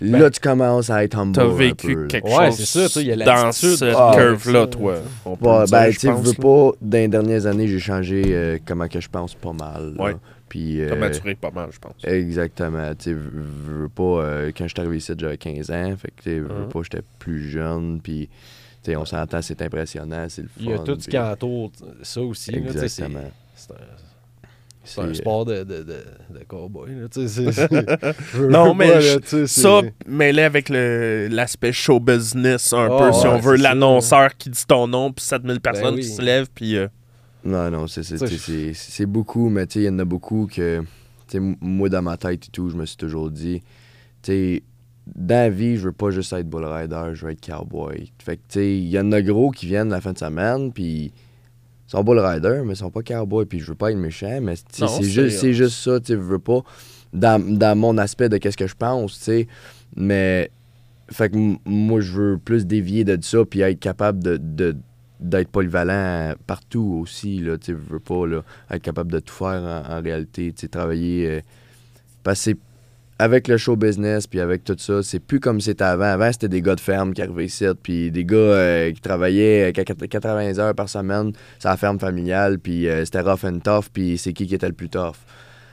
Ben, là, tu commences à être humble. T'as un vécu peu, là. quelque Ouais, chose c'est ça, il y a dans cette Ah, curve-là, toi. On peut Ouais, le dire, ben, tu veux pas, dans les dernières années, j'ai changé euh, comment que je pense pas mal. là. Ouais. Puis, T'as euh, maturé pas mal, je pense. Exactement. Tu veux- pas, euh, quand je suis arrivé ici, j'avais 15 ans. Fait que, tu sais, veux Mhm. pas, j'étais plus jeune. Puis, tu sais, on s'entend, c'est impressionnant, c'est le fun. Il y a tout ce qui entoure ça aussi, là, c'est... Exactement. C'est un, c'est un sport de, de, de, de cowboy. Là, tu sais, c'est- Non, pas, mais là, tu sais, Ça, mêlé avec le- l'aspect show business un Ah, peu, si ouais, on veut, ça. l'annonceur qui dit ton nom, puis 7000 personnes oui. qui se lèvent, puis... euh, Non, non, c'est c'est- c'est- c'est beaucoup, mais tu sais, il y en a beaucoup que, tu sais, m- moi, dans ma tête et tout, je me suis toujours dit, tu sais, dans la vie, je veux pas juste être bull rider, je veux être cowboy. Fait que, tu sais, il y en a gros qui viennent la fin de semaine, puis ils sont bull rider, mais ils sont pas cowboy, puis je veux pas être méchant, mais c'est juste, c'est juste ça, tu veux pas, dans, dans mon aspect de qu'est-ce que je pense, tu sais, mais, fait que moi, je veux plus dévier de ça, puis être capable de- de d'être polyvalent partout aussi, là, tu veux pas, là, être capable de tout faire en, en réalité, tu sais, travailler, euh, parce que c'est- avec le show business, puis avec tout ça, c'est plus comme c'était avant. Avant, c'était des gars de ferme qui arrivaient ici, puis des gars euh, qui travaillaient euh, quat- 80 heures par semaine sur la ferme familiale, puis euh, c'était rough and tough, puis c'est qui qui était le plus tough.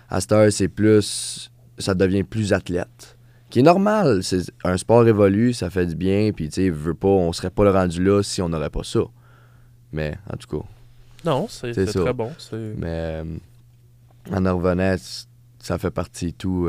À cette heure, c'est plus... ça devient plus athlète. Qui est normal, c'est un sport évolue, ça fait du bien, puis tu sais, veux pas, on serait pas le rendu là si on n'aurait pas ça. Mais, en tout cas, Non, c'est très bon. c'est- mais euh, en en revenant, ça fait partie de tout.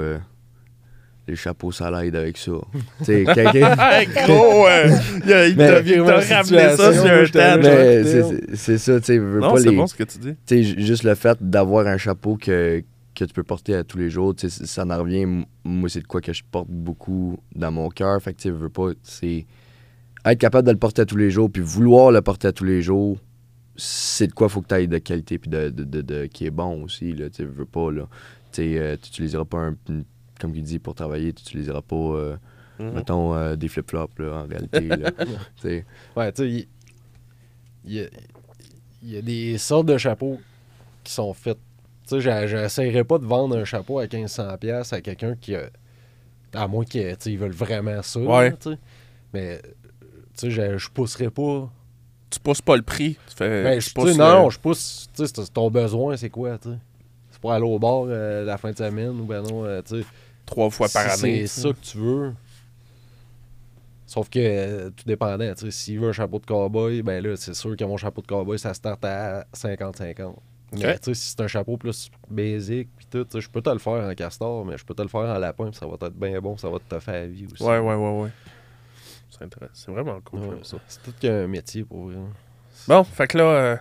Les chapeaux ça l'aide avec ça. tu sais, quelqu'un. Ah, gros, euh, il a- t'a ramené ça sur un Genre, c'est- c'est c'est ça, tu sais, veux Non, pas c'est les. bon ce que tu dis. Tu sais, ju- juste le fait d'avoir un chapeau que, que tu peux porter à tous les jours. Tu sais, ça en revient. Moi, c'est de quoi que je porte beaucoup dans mon cœur. Fait que, tu veux pas, c'est être capable de le porter à tous les jours, puis vouloir le porter à tous les jours, c'est de quoi faut que tu ailles de qualité, puis de, de, de- de- qui est bon aussi. Là, tu veux pas, là. Euh, tu utiliseras pas un. une- Comme il dit, pour travailler, tu utiliseras pas, euh, Mhm. mettons, euh, des flip-flops, là, en réalité. là. Tu sais. Ouais, tu sais, il- y, y a des sortes de chapeaux qui sont faits. Tu sais, j'essaierais pas de vendre un chapeau à 1500$ piastres à quelqu'un qui a. À moins qu'ils ils veulent vraiment ça. Ouais. là. Mais, tu sais, je, je pousserais pas. Tu pousses pas le prix. Tu fais. Ben, je, le- non, je pousse. Tu sais, c'est- ton besoin, c'est quoi, tu sais? C'est pour aller au bar euh, la fin de semaine ou ben non, euh, tu sais. Trois fois par si année. C'est ça que tu veux. Sauf que euh, tout sais, S'il veut un chapeau de cowboy, ben là, c'est sûr que mon chapeau de cowboy, ça start à 50-50. Mais Ok. tu sais, si c'est un chapeau plus basic, puis tout, je peux te le faire en castor, mais je peux te le faire en lapin, puis ça va être bien bon, ça va te faire la vie aussi. Ouais, ouais, ouais, ouais. C'est vraiment cool. Ouais. C'est tout qu'un métier pour vrai. Bon, fait que là, euh,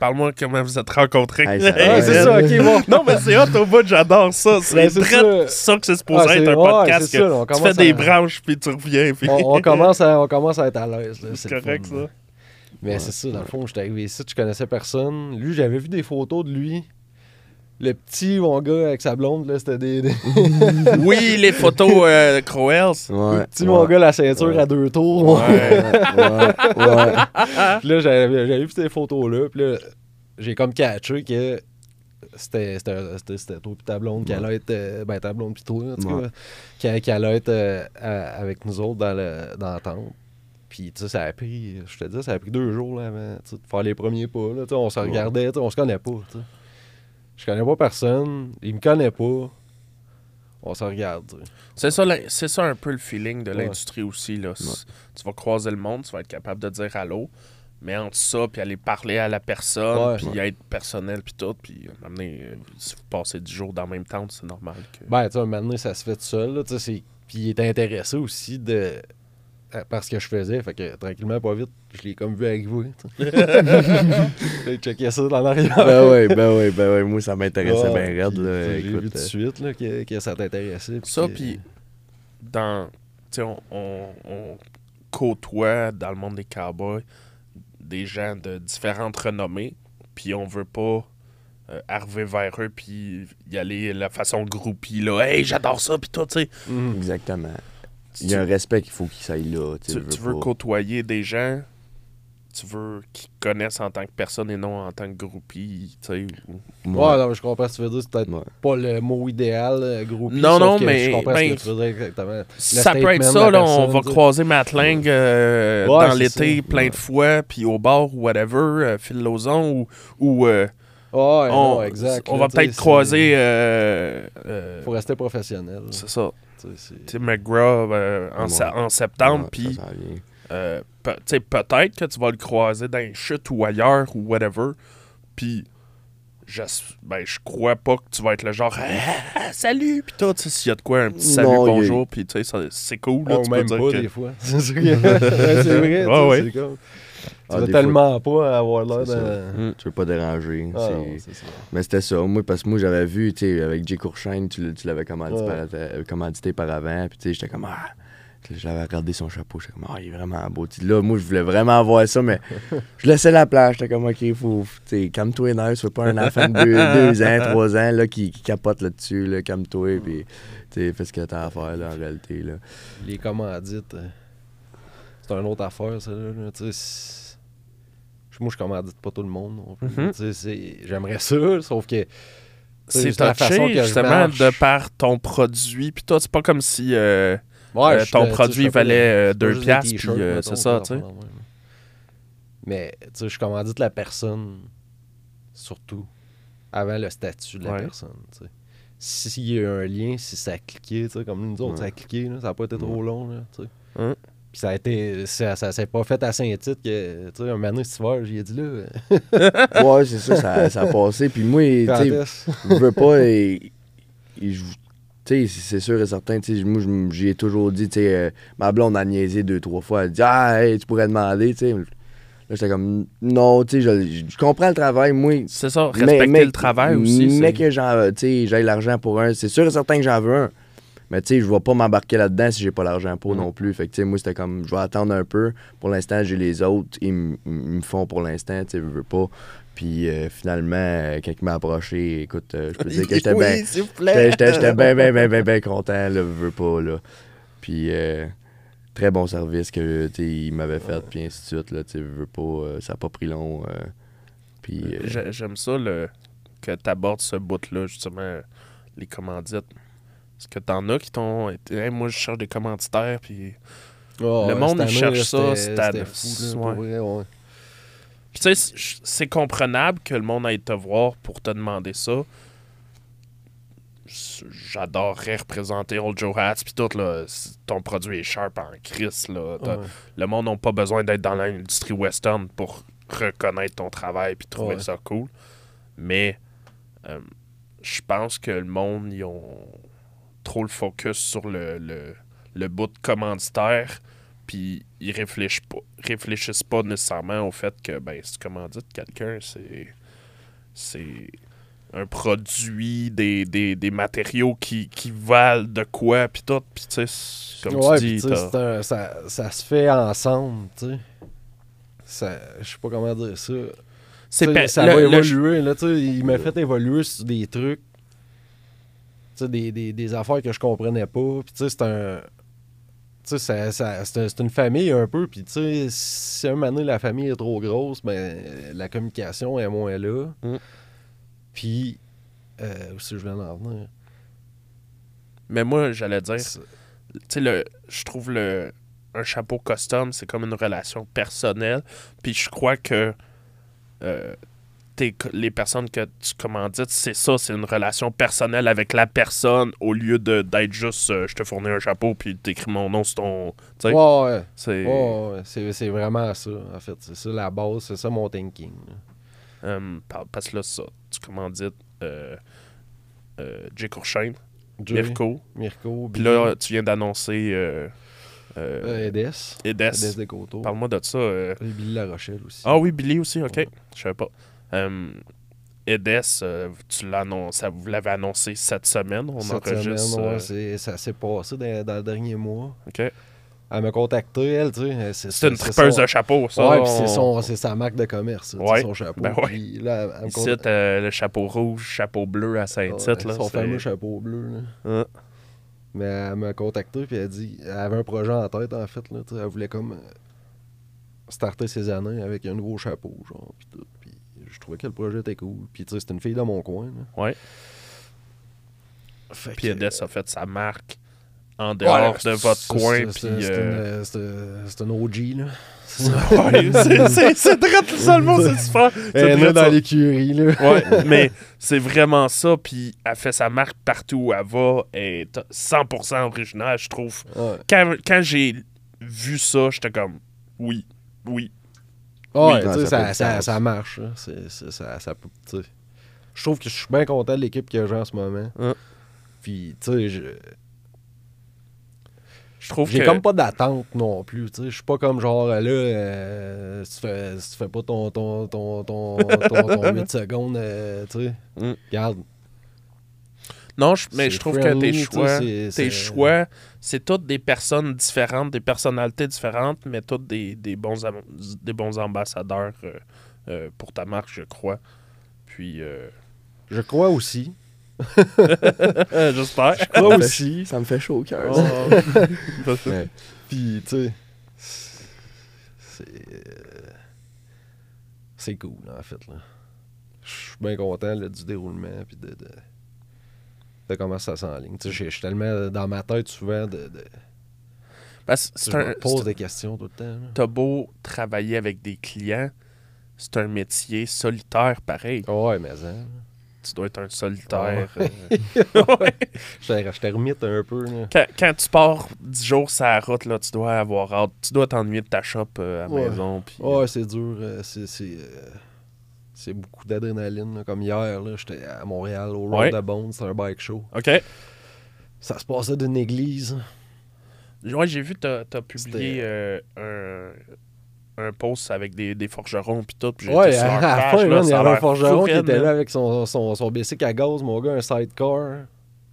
parle-moi comment vous êtes rencontrés. Hey, ça- Ouais, c'est ça, ok, bon. Non, mais c'est hot au bout, j'adore ça. C'est Ben, drôle ça. ça. que c'est supposé Ah, être un ouais, podcast. que tu fais des branches, puis tu reviens. Puis... On, on commence à, on commence à être à l'aise. c'est correct, fun, ça. Mais c'est ça, dans le fond, j'étais arrivé ici, je connaissais personne. Lui, j'avais vu des photos de lui. Le petit, mon gars, avec sa blonde, là, c'était des. des- Oui, les photos euh, Crowells. Ouais. le petit, mon gars, la ceinture Ouais. à deux tours. Ouais. ouais, ouais. Puis là, j'avais j'avais vu ces photos-là. Puis là, j'ai comme catché que c'était c'était- c'était- c'était toi puis ta blonde qui allait être. euh, ben, ta blonde puis toi, en tout cas. Qui, allait être euh, à- avec nous autres dans, le, dans la tente. Puis, tu sais, ça a pris, je te dis, ça a pris deux jours là, avant de faire les premiers pas. Là, on se regardait, on se connaît pas. tu sais. Je connais pas personne, il me connaît pas. On se regarde. C'est ça, c'est ça un peu le feeling de Ouais. l'industrie aussi. Là. Tu vas croiser le monde, tu vas être capable de dire allô. Mais entre ça, puis aller parler à la personne, Ouais. puis être personnel, puis tout, puis euh, amener, euh, si vous passez 10 jours dans le même temps, c'est normal que... Ben, tu sais, un moment donné, ça se fait tout seul. Là, tu sais, c'est- Puis il était intéressé aussi de... à- par ce que je faisais. Fait que tranquillement, pas vite, je l'ai comme vu arriver. J'ai checké ça dans l'arrière. Ben oui, ben oui, ben oui. Moi, ça m'intéressait Ouais, bien raide. là. vu Écoute, tout de euh, suite là, que, que ça t'intéressait. Ça, puis dans... Tu sais, on, on, on côtoie dans le monde des cowboys des gens de différentes renommées, puis on veut pas euh, arriver vers eux, puis y aller la façon groupie, là. « Hey, j'adore ça! » Puis tout, tu sais. Exactement. Il y a un respect qu'il faut qu'il s'aille là. Tu, veux tu veux côtoyer des gens, tu veux qu'ils connaissent en tant que personne et non en tant que groupie, ou- Ouais, non, mais je comprends ce que tu veux dire. C'est peut-être Ouais. pas le mot idéal, euh, groupie. Non, non, que mais- Je comprends ben, ce que tu veux dire exactement. Ça peut être ça, là, on va croiser Matt Lang euh, Ouais, dans l'été ça. plein de fois, puis au bar ou whatever, euh, Phil Lauzon, ou, ou euh, Ouais, on, non, exact. on là, va peut-être croiser... euh, euh, Faut rester professionnel. c'est ça, Tu McGraw euh, en, Ouais. en septembre, Ouais, puis. Euh, pe- peut-être que tu vas le croiser dans un chute ou ailleurs ou whatever. Puis, je, ben, je crois pas que tu vas être le genre Ah, salut, puis tout. tu sais, S'il y a de quoi, un petit salut, Non, bonjour, puis tu sais, ça- c'est cool. Là, Ah, tu ou peux même dire pas, que- des fois. c'est vrai. Ouais, ouais. c'est comme- Tu Ah, veux des tellement pas avoir l'air ça. d'un. Tu veux pas déranger. Ah, non, ça. Mais c'était ça. Moi, parce que moi, j'avais vu, tu sais, avec Jay Courchaine, tu, tu l'avais commandité, Ouais. par, euh, commandité par avant. Puis, tu sais, j'étais comme, ah. J'avais regardé son chapeau. J'étais comme, ah, il est vraiment beau. Tu là, moi, je voulais vraiment voir ça, mais je laissais la plage. J'étais comme, ok, faut. Tu calme-toi, nerf. Sois pas un enfant de deux, deux ans, trois ans, là, qui, qui capote là-dessus, là. Calme-toi. Puis, tu sais, fais ce que t'as à faire, là, en réalité, là. Les commandites, euh, c'est une autre affaire, ça. Là, là, tu sais, c'est- moi, je commandite pas tout le monde non plus. Mhm. Tu sais, c'est- J'aimerais ça, sauf que. C'est juste la façon touché, que je justement, marche. de par ton produit. Puis toi, c'est pas comme si euh, Ouais, euh, je ton fais- tu sais, produit je fais pas valait, des- euh, piastres, puis, euh, c'est ça, tu sais. Mais, tu sais, je commandite la personne, surtout, avant le statut de la Ouais. personne, tu sais. S'il y a un lien, si ça a cliqué, tu sais, comme nous autres, Ouais. ça a cliqué, là, ça n'a pas été trop long, là, tu sais. Hein? Puis ça a été, ça, ça s'est pas fait à Saint-Tite que, tu sais, un moment donné, cet hiver, j'ai dit là, Ouais, c'est ça, ça, ça a passé. Puis moi, tu sais, je veux pas. et- et je- tu sais, c'est sûr et certain. tu sais, Moi, je m- j'y ai toujours dit, tu sais, euh, ma blonde a niaisé deux, trois fois. Elle dit, ah, hey, tu pourrais demander, tu sais. Là, j'étais comme, non, tu sais, je, je comprends le travail, moi. C'est ça, respecter mais- le travail aussi. Mais que j'en, tu sais, j'ai l'argent pour un, c'est sûr et certain que j'en veux un. Mais tu sais, je vais pas m'embarquer là-dedans si j'ai pas l'argent pour Mm. non plus. Fait que tu sais, moi, c'était comme, je vais attendre un peu. Pour l'instant, j'ai les autres, ils me font pour l'instant, tu sais, je veux pas. Puis euh, finalement, euh, quand il m'a approché, écoute, euh, je peux dire que j'étais Oui, bien. J'étais bien, bien, bien, bien, bien content, là, je veux pas, là. Puis, euh, très bon service que, il m'avait fait, puis ainsi de suite, là, je veux pas, euh, ça a pas pris long. euh, puis, euh, J'ai- J'aime ça le, que tu abordes ce bout-là, justement, les commandites. Parce que t'en as qui t'ont été. Hey, moi, je cherche des commanditaires, puis. Oh, Le ouais, monde, il cherche ça, c'était- fou, Ouais. ouais. Puis, tu sais, c'est- comprenable que le monde aille te voir pour te demander ça. J'adorerais représenter Old Joe Hats, puis tout, là. Ton produit est sharp en crise, là. Le monde n'a pas besoin d'être dans l'industrie western pour reconnaître ton travail puis trouver ça cool. Mais euh, je pense que le monde, ils ont trop le focus sur le, le, le bout de commanditaire, puis ils réfléchissent pas, réfléchissent pas nécessairement au fait que, ben, si tu commandites quelqu'un, c'est. C'est un produit, des, des, des matériaux qui, qui valent de quoi, puis tout. Puis, tu sais, comme ouais, tu dis, un- ça, ça se fait ensemble, tu sais. Je sais pas comment dire ça. c'est ça le- va le- évoluer, là, tu sais. Il m'a fait évoluer sur des trucs, des, des, des affaires que je comprenais pas. Puis, tu sais, c'est un. Tu sais, ça- ça- c'est un- c'est une famille un peu. Puis, tu sais, si un moment donné, la famille est trop grosse, ben, la communication est moins là. Mm. Puis, euh, où que je viens d'en venir? Mais moi, j'allais dire, tu sais, le, je trouve le, un chapeau custom, c'est comme une relation personnelle. Puis je crois que euh, tes les personnes que tu commandites, c'est ça, c'est une relation personnelle avec la personne au lieu de d'être juste euh, je te fournis un chapeau puis t'écris mon nom sur ton. Ouais, ouais. c'est. Ouais, ouais, c'est, c'est vraiment ça, en fait. C'est ça la base, c'est ça mon thinking. euh, par- parce que là, ça, tu commandites euh, euh, Jay Courchaine, Jay, Mirko. Mirko, Puis là, tu viens d'annoncer euh, euh, euh, Edes. Edes. Edes des Coteaux. Parle-moi de ça. euh, Billy La Rochelle aussi. Ah oui, Billy aussi, ok. Ouais. Je savais pas. Euh, Edes, euh, tu l'annonces, vous l'avez annoncé cette semaine, on Cette enregistre. semaine, ouais, euh, c'est- ça s'est passé dans, dans le dernier mois. ok. Elle m'a contacté, elle, tu sais. C'est, une tripeuse son- de chapeau, ça. Ouais, on- c'est sa marque de commerce, Ouais, son chapeau. ben ouais. Puis là, elle me Ici, contacte- t'as le chapeau rouge, chapeau bleu à Saint-Tite. Ouais, son fameux chapeau bleu. Là. Mais elle m'a contacté puis elle a dit elle avait un projet en tête en fait là, elle voulait comme starter ses années avec un nouveau chapeau genre puis tout je trouvais que le projet était cool puis tu sais c'était une fille dans mon coin là. Ouais. Fait Puis que- a fait sa marque en Ouais, dehors de votre coin. c'est- Puis. c'est c'est euh, une- une OG là c'est- c'est drôle, seulement, c'est super. elle C'est est dans l'écurie là Ouais, mais c'est vraiment ça. Puis elle fait sa marque partout où elle va. Elle est 100% originale, je trouve. ouais, Quand, quand j'ai vu ça, j'étais comme, oui, oui. Non, tu sais, ça ça, marche là. C'est- c'est- ça, ça peut- tu sais. je trouve que je suis bien content de l'équipe que j'ai en ce moment Hein. puis tu sais je Je trouve J'ai que. comme pas d'attente non plus. Je suis pas comme genre là, euh, si, tu fais, si tu fais pas ton, ton, ton, ton, ton, ton 8 secondes, euh, tu sais. Mm. Regarde. Non, je- mais je trouve que tes choix, c'est- tes choix, c'est toutes des personnes différentes, des personnalités différentes, mais toutes des, des, bons, des bons ambassadeurs euh, euh, pour ta marque, je crois. Puis, euh, Je crois aussi. j'espère. Je crois aussi. Ça me fait chaud au cœur. Oh. Puis, tu sais. C'est. C'est cool, en fait, là. Je suis bien content là, du déroulement, puis de, de, de comment ça s'enligne. Je- suis tellement dans ma tête souvent de. de Parce que je c'est un, me pose des questions tout le temps. t'as beau travailler avec des clients, c'est un métier solitaire pareil. Ouais, mais hein. Tu dois être un solitaire. Ouais. euh, ouais. Je te- je te remite un peu. Là. quand, quand tu pars 10 jours sur la route, là, tu dois avoir hâte. Tu dois t'ennuyer de ta shop euh, à la Ouais. maison. puis- Ouais, c'est dur. euh, C'est c'est, beaucoup d'adrénaline. Comme hier, j'étais à Montréal au Road Ouais. c'était un bike show. OK. Ça se passait d'une église. Ouais, j'ai vu, t'as as publié euh, un, un post avec des, des forgerons puis tout. j'ai Ouais, sur à la fin, il y avait un forgeron qui était là avec son, son, son à gaz, mon gars, un sidecar.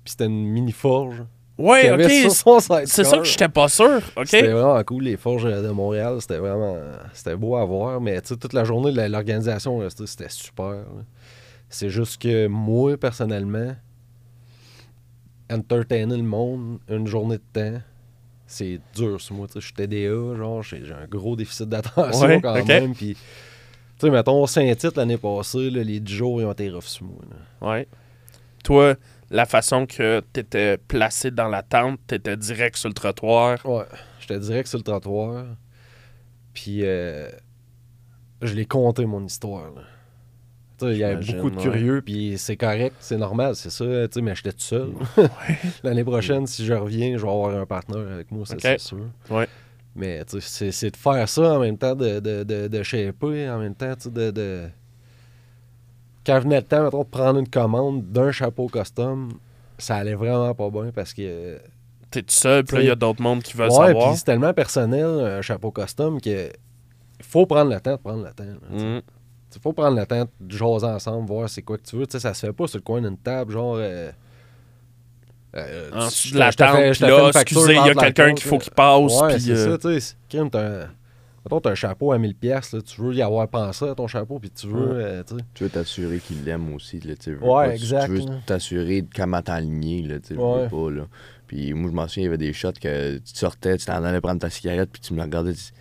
Puis c'était une mini forge. qu'il Ouais, ok. C'est ça que j'étais pas sûr. Ok? C'était vraiment cool, les forges de Montréal. C'était vraiment. C'était beau à voir. Mais toute la journée, l'organisation, c'était super. C'est juste que moi, personnellement, entertainer le monde une journée de temps, c'est dur sur moi. Je suis TDA, genre, j'ai un gros déficit d'attention Ouais, quand même. Puis, tu sais, mettons, Saint-Tite l'année passée, là, les 10 jours, ils ont été rough sur moi. là. Ouais. Toi, la façon que t'étais placé dans la tente, t'étais direct sur le trottoir. Ouais, j'étais direct sur le trottoir. Puis euh, je l'ai compté mon histoire. Tu Il y avait beaucoup de ouais. curieux, puis c'est correct, c'est normal, c'est ça, tu mais j'étais tout seul. L'année prochaine, si je reviens, je vais avoir un partenaire avec moi, c'est sûr. Ouais. Mais tu c'est de faire ça en même temps, de, de, de, de shaper, en même temps, tu sais, de, de... Quand venait le temps, mettons, de prendre une commande d'un chapeau custom, ça allait vraiment pas bien parce que T'es tout seul, puis là, il y a d'autres mondes qui veulent Ouais, savoir. puis c'est tellement personnel, un chapeau custom, que faut prendre le temps de prendre le temps. là. Il faut prendre le temps de jaser ensemble, voir c'est quoi que tu veux. Tu sais, ça se fait pas sur le coin d'une table, genre. euh, euh, En dessous de la tente, là, excusez, il y a quelqu'un qu'il faut qu'il passe. Ouais, c'est euh, ça, tu sais. T'as un. Mettons, t'as un chapeau à 1000$, pièces tu veux y avoir pensé à ton chapeau, puis tu veux. Ouais. euh, tu veux t'assurer qu'il l'aime aussi. Là, tu veux Ouais, pas- exact, Tu veux là. t'assurer de comment t'aligner. Là, tu Ouais. veux pas, là. Puis moi, je m'en souviens, il y avait des shots que tu sortais, tu t'en allais prendre ta cigarette, puis tu me regardais. tu-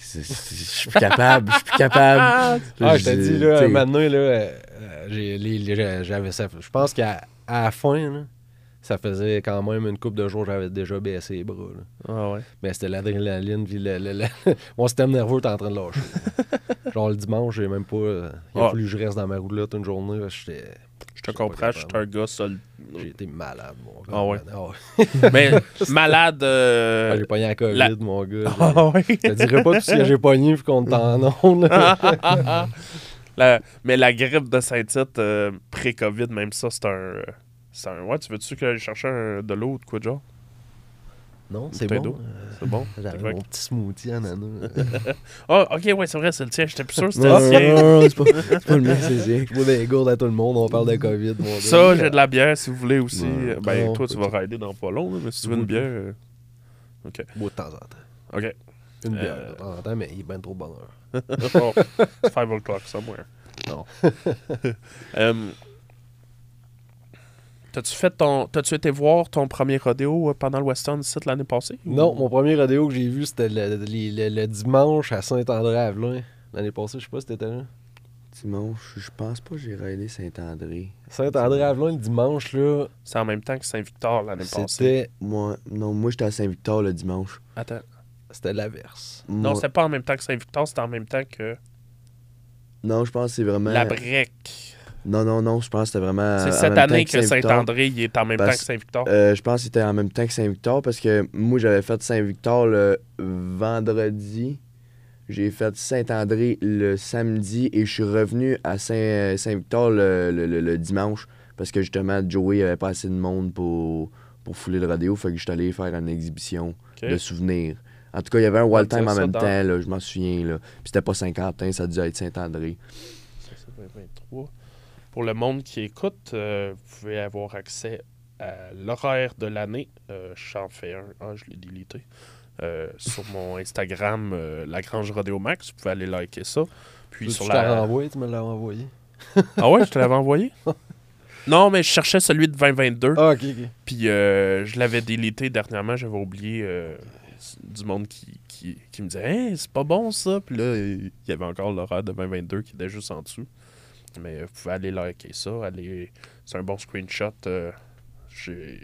Je suis plus capable, je suis plus capable. Ah, je t'ai dis, dit, là, maintenant, là, euh, j'avais ça. Je pense qu'à à la fin, là, ça faisait quand même une couple de jours, j'avais déjà baissé les bras. là. Ah ouais. Mais c'était l'adrénaline, puis le, le- le- mon système nerveux était en train de lâcher. Genre le dimanche, j'ai même pas. euh, il a Ah. fallu que je reste dans ma roulotte une journée. J'étais. Je te comprends, je suis un gars seul. J'ai été malade, mon gars. Ah ouais. Ah ouais. Mais malade. euh, Ah, j'ai pogné la COVID, la- mon gars. Ah ouais. Je te dirais pas tout ce que j'ai pogné, vu qu'on est en onde. là. La- mais la grippe de Saint-Tite euh, pré-COVID, même ça, c'est un. Euh, C'est un. Ouais, tu veux-tu que j'aille chercher un- de l'eau ou de quoi genre? Non, c'est bon. C'est bon? J'avais mon petit smoothie ananas. Ah, ok, ouais, c'est vrai, c'est le tien. J'étais plus sûr que c'était Non, le non, tien. non, non, c'est pas, pas le mien, c'est le sien. Je bois des gourdes à tout le monde, on parle de COVID, mon. Ça, j'ai de la bière si vous voulez aussi. Ouais. Ben, Non, toi, tu vas rider dans pas long, mais si tu veux une bière. euh, Ok. Bois de temps en temps. Ok. Une Euh. bière de temps en temps, mais il est bien trop bonheur. oh, it's five o'clock somewhere. Non. Euh, T'as-tu fait ton. T'as-tu été voir ton premier rodéo euh, pendant le Western site l'année passée? ou- Non, mon premier rodéo que j'ai vu, c'était le, le- le- le dimanche à Saint-André-Avelin. L'année passée, je sais pas si t'étais là. Dimanche, je pense pas que j'ai raidé Saint-André. Saint-André-Avelin, le dimanche, là, C'est en même temps que Saint-Victor l'année passée. c'était Moi, non, moi, j'étais à Saint-Victor le dimanche. Attends. c'était l'averse. Non, Moi- c'était pas en même temps que Saint-Victor, c'était en même temps que non, je pense que c'est vraiment. la Brec. Non, non, non, je pense que c'était vraiment. C'est cette année que. Saint-André il est en même Parce- temps que Saint-Victor. Euh, je pense que c'était en même temps que Saint-Victor parce que moi, j'avais fait Saint-Victor le vendredi. J'ai fait Saint-André le samedi et je suis revenu à Saint- Saint-Victor le, le- le- le dimanche parce que justement, Joey avait pas assez de monde pour, pour fouler le rodéo. Fait que je suis allé faire une exhibition de souvenirs. En tout cas, il y avait un wild time en ça même temps, là, je m'en souviens. Là. Puis c'était pas Saint-Quentin, ça a dû être Saint-André. Ça, c'est 2023. Pour le monde qui écoute, euh, vous pouvez avoir accès à l'horaire de l'année. Euh, J'en fais un. Ah, je l'ai délité. Euh, sur mon Instagram, euh, Lagrange Rodeo Max. Vous pouvez aller liker ça. Puis Tu sur t'as la. renvoyé, tu me l'as renvoyé. Ah ouais, je te l'avais envoyé? non, mais je cherchais celui de 2022. Ah, ok, ok. Puis euh, je l'avais délité dernièrement. J'avais oublié du monde qui, qui, qui me disait Hey, c'est pas bon ça. Puis là, il y avait encore l'horaire de 2022 qui était juste en dessous. Mais vous pouvez aller liker ça. Aller... C'est un bon screenshot. euh, J'ai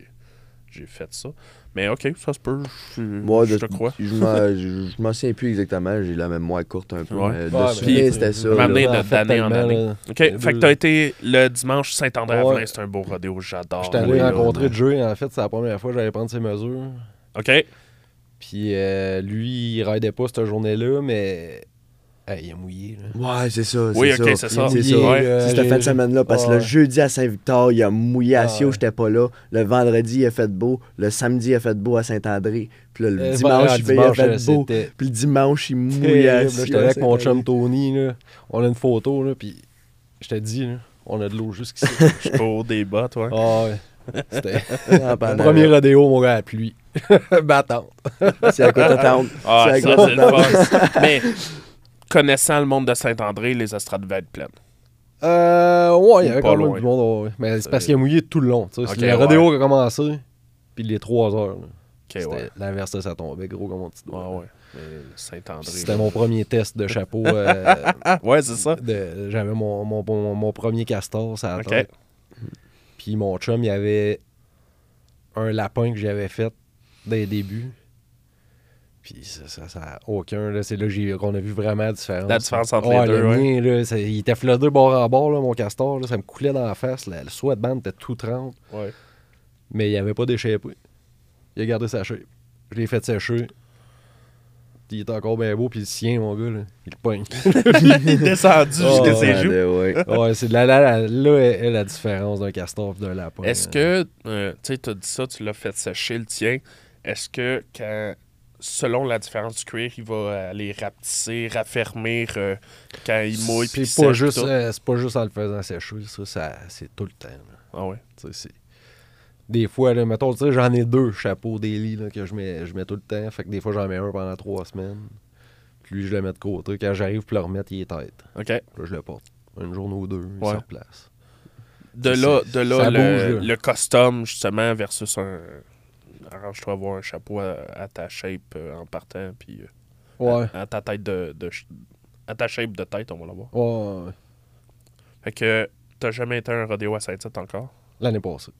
j'ai fait ça. Mais ok, ça se peut. Je, Moi, je de- te crois. Je m'en- je je m'en souviens plus exactement, j'ai la mémoire courte un peu. Ouais. mais de Ouais, mais souvenir, c'était ça. de- fait d'année en année. là. Ok, fait que t'as été le dimanche Saint-André-Avelin. Ouais. C'est un beau rodéo. J'adore. J'étais allé rencontrer là, Joey, en fait, c'est la première fois que j'allais prendre ses mesures. Ok. Puis euh, lui, il raidait pas cette journée-là, mais Hey, il a mouillé, là. Ouais, c'est ça. Oui, c'est ok, ça. c'est ça. C'est ça. Ouais. C'est cette fin de semaine-là, parce que Ouais. le jeudi à Saint-Victor, il a mouillé à Ah Sio, ouais. j'étais pas là. Le vendredi, il a fait beau. Le samedi, il a fait beau à Saint-André. Puis là, le Euh, dimanche, il fait- il a fait euh, beau. Puis le dimanche, il mouillait à. Sio. J'étais avec mon chum Tony, là. On a une photo, là, puis je te dis, là, on a de l'eau jusqu'ici. Je cours des bottes, ouais. Ah ouais. C'était le premier rodéo, mon gars, à la pluie. Battante. C'est à quoi t'attendre. Ah, C'est ça, à quoi c'est le. Mais connaissant le monde de Saint-André, les estrades devaient être pleines. Euh, ouais, il y avait Pas quand même loin. du monde, ouais. Mais c'est parce qu'il a mouillé tout le long. tu sais. Ok, C'est le rodéo qui a commencé, puis les 3 heures. là. Ok, C'était ouais. L'inverse, ça tombait gros comme mon petit doigt. Ouais, ouais. Mais Saint-André. C'était mon premier test de chapeau. euh, Ouais, c'est ça. J'avais mon, mon, mon, mon premier castor, ça Ok. tête. Puis mon chum, il y avait un lapin que j'avais fait dès le début. Puis ça, ça, ça aucun. là, C'est là qu'on a vu vraiment la différence. La différence entre Ouais, les deux, le ouais. mien, là, ça- il était flotté bord en bord, là, mon castor. là, ça me coulait dans la face. La- le sweatband était tout trempe. Ouais. Mais il avait pas d'échappé. Il a gardé sa shape. Je l'ai fait sécher. Puis il est encore bien beau. Puis le sien, mon gars, là, il le pogne. Il est descendu Oh, jusqu'à ses Ouais, joues. ouais. ouais, c'est là, là, là, là est, la différence d'un castor et d'un lapin. Est-ce que, euh, tu sais, tu as dit ça, tu l'as fait sécher le tien. Est-ce que, quand, selon la différence du cuir, il va aller rapetisser, raffermir euh, quand il mouille puis c'est pas, juste, euh, pas juste en le faisant sécher, ça, ça c'est tout le temps. là. Ah ouais. Des fois, là, mettons, tu sais, j'en ai deux chapeaux daily là, que je mets, je mets tout le temps. Fait que des fois, j'en mets un pendant trois semaines. Puis lui, je le mets de côté. Quand j'arrive pour le remettre, il est tête. OK. Là, je le porte. Une journée ou deux, il Ouais. se replace. De là, de là, le, bouge, là. le custom, justement, versus un... Arrange-toi à avoir un chapeau à, à ta shape euh, en partant, puis euh, Ouais. à, à ta tête de, À ta shape de tête, on va l'avoir. Ouais. Fait que t'as jamais été à un rodéo à Saint-Tite encore? L'année passée.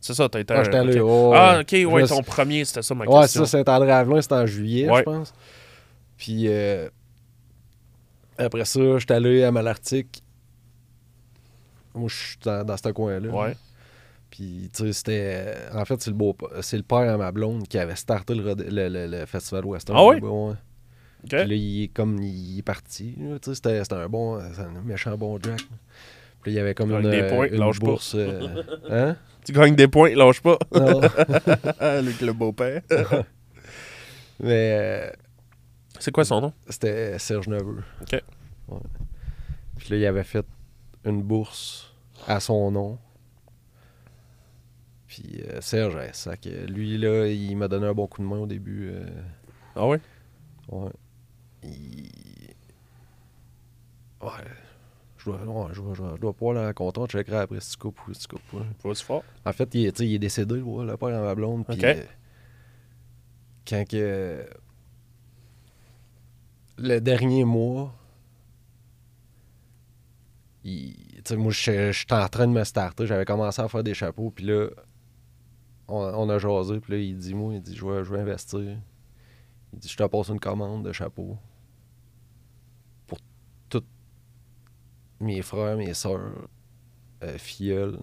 C'est ça, t'as été Ah, un- j'étais allé, Ah, ok, ouais, ton premier, c'était ça ma Ouais, question. ça, Saint-André-Avelin, c'était en juillet, Ouais. je pense. Puis euh, après ça, j'étais allé à Malartic. Moi, je suis dans, dans ce coin-là. Ouais. Puis, tu sais, c'était. En fait, c'est le, beau... c'est le père à ma blonde qui avait starté le, le, le- le Festival Western. Ah. Ok. Puis là, il est comme. Il est parti. Tu sais, c'était, c'était un bon. C'est un méchant bon Jack. Puis là, il y avait comme Gagne une, des points, une lâche pas. bourse. euh, Hein? Tu gagnes des points, lâche pas. Non. Le beau-père. Mais euh, C'est quoi son nom? c'était Serge Neveu. Ok. Ouais. Puis là, il avait fait une bourse à son nom. Puis euh, Serge, ça que lui, là, il m'a donné un bon coup de main au début. euh, Ah ouais? ouais. Il... Ouais. Je dois, ouais, je dois, je dois, je dois pouvoir le rencontrer. Je checkerai après si tu coupes ou si tu coupes pas. Fort? En fait, il, est- il décédé, ouais, le père à ma blonde. Puis, Ok. euh, quand que. Le dernier mois, il- tu sais, moi, je- j'étais en train de me starter. J'avais commencé à faire des chapeaux. Puis là, on, a jasé. Puis là, il dit Moi, il dit Je veux, je veux investir. Il dit Je te passe une commande de chapeau pour tous mes frères, mes soeurs, euh,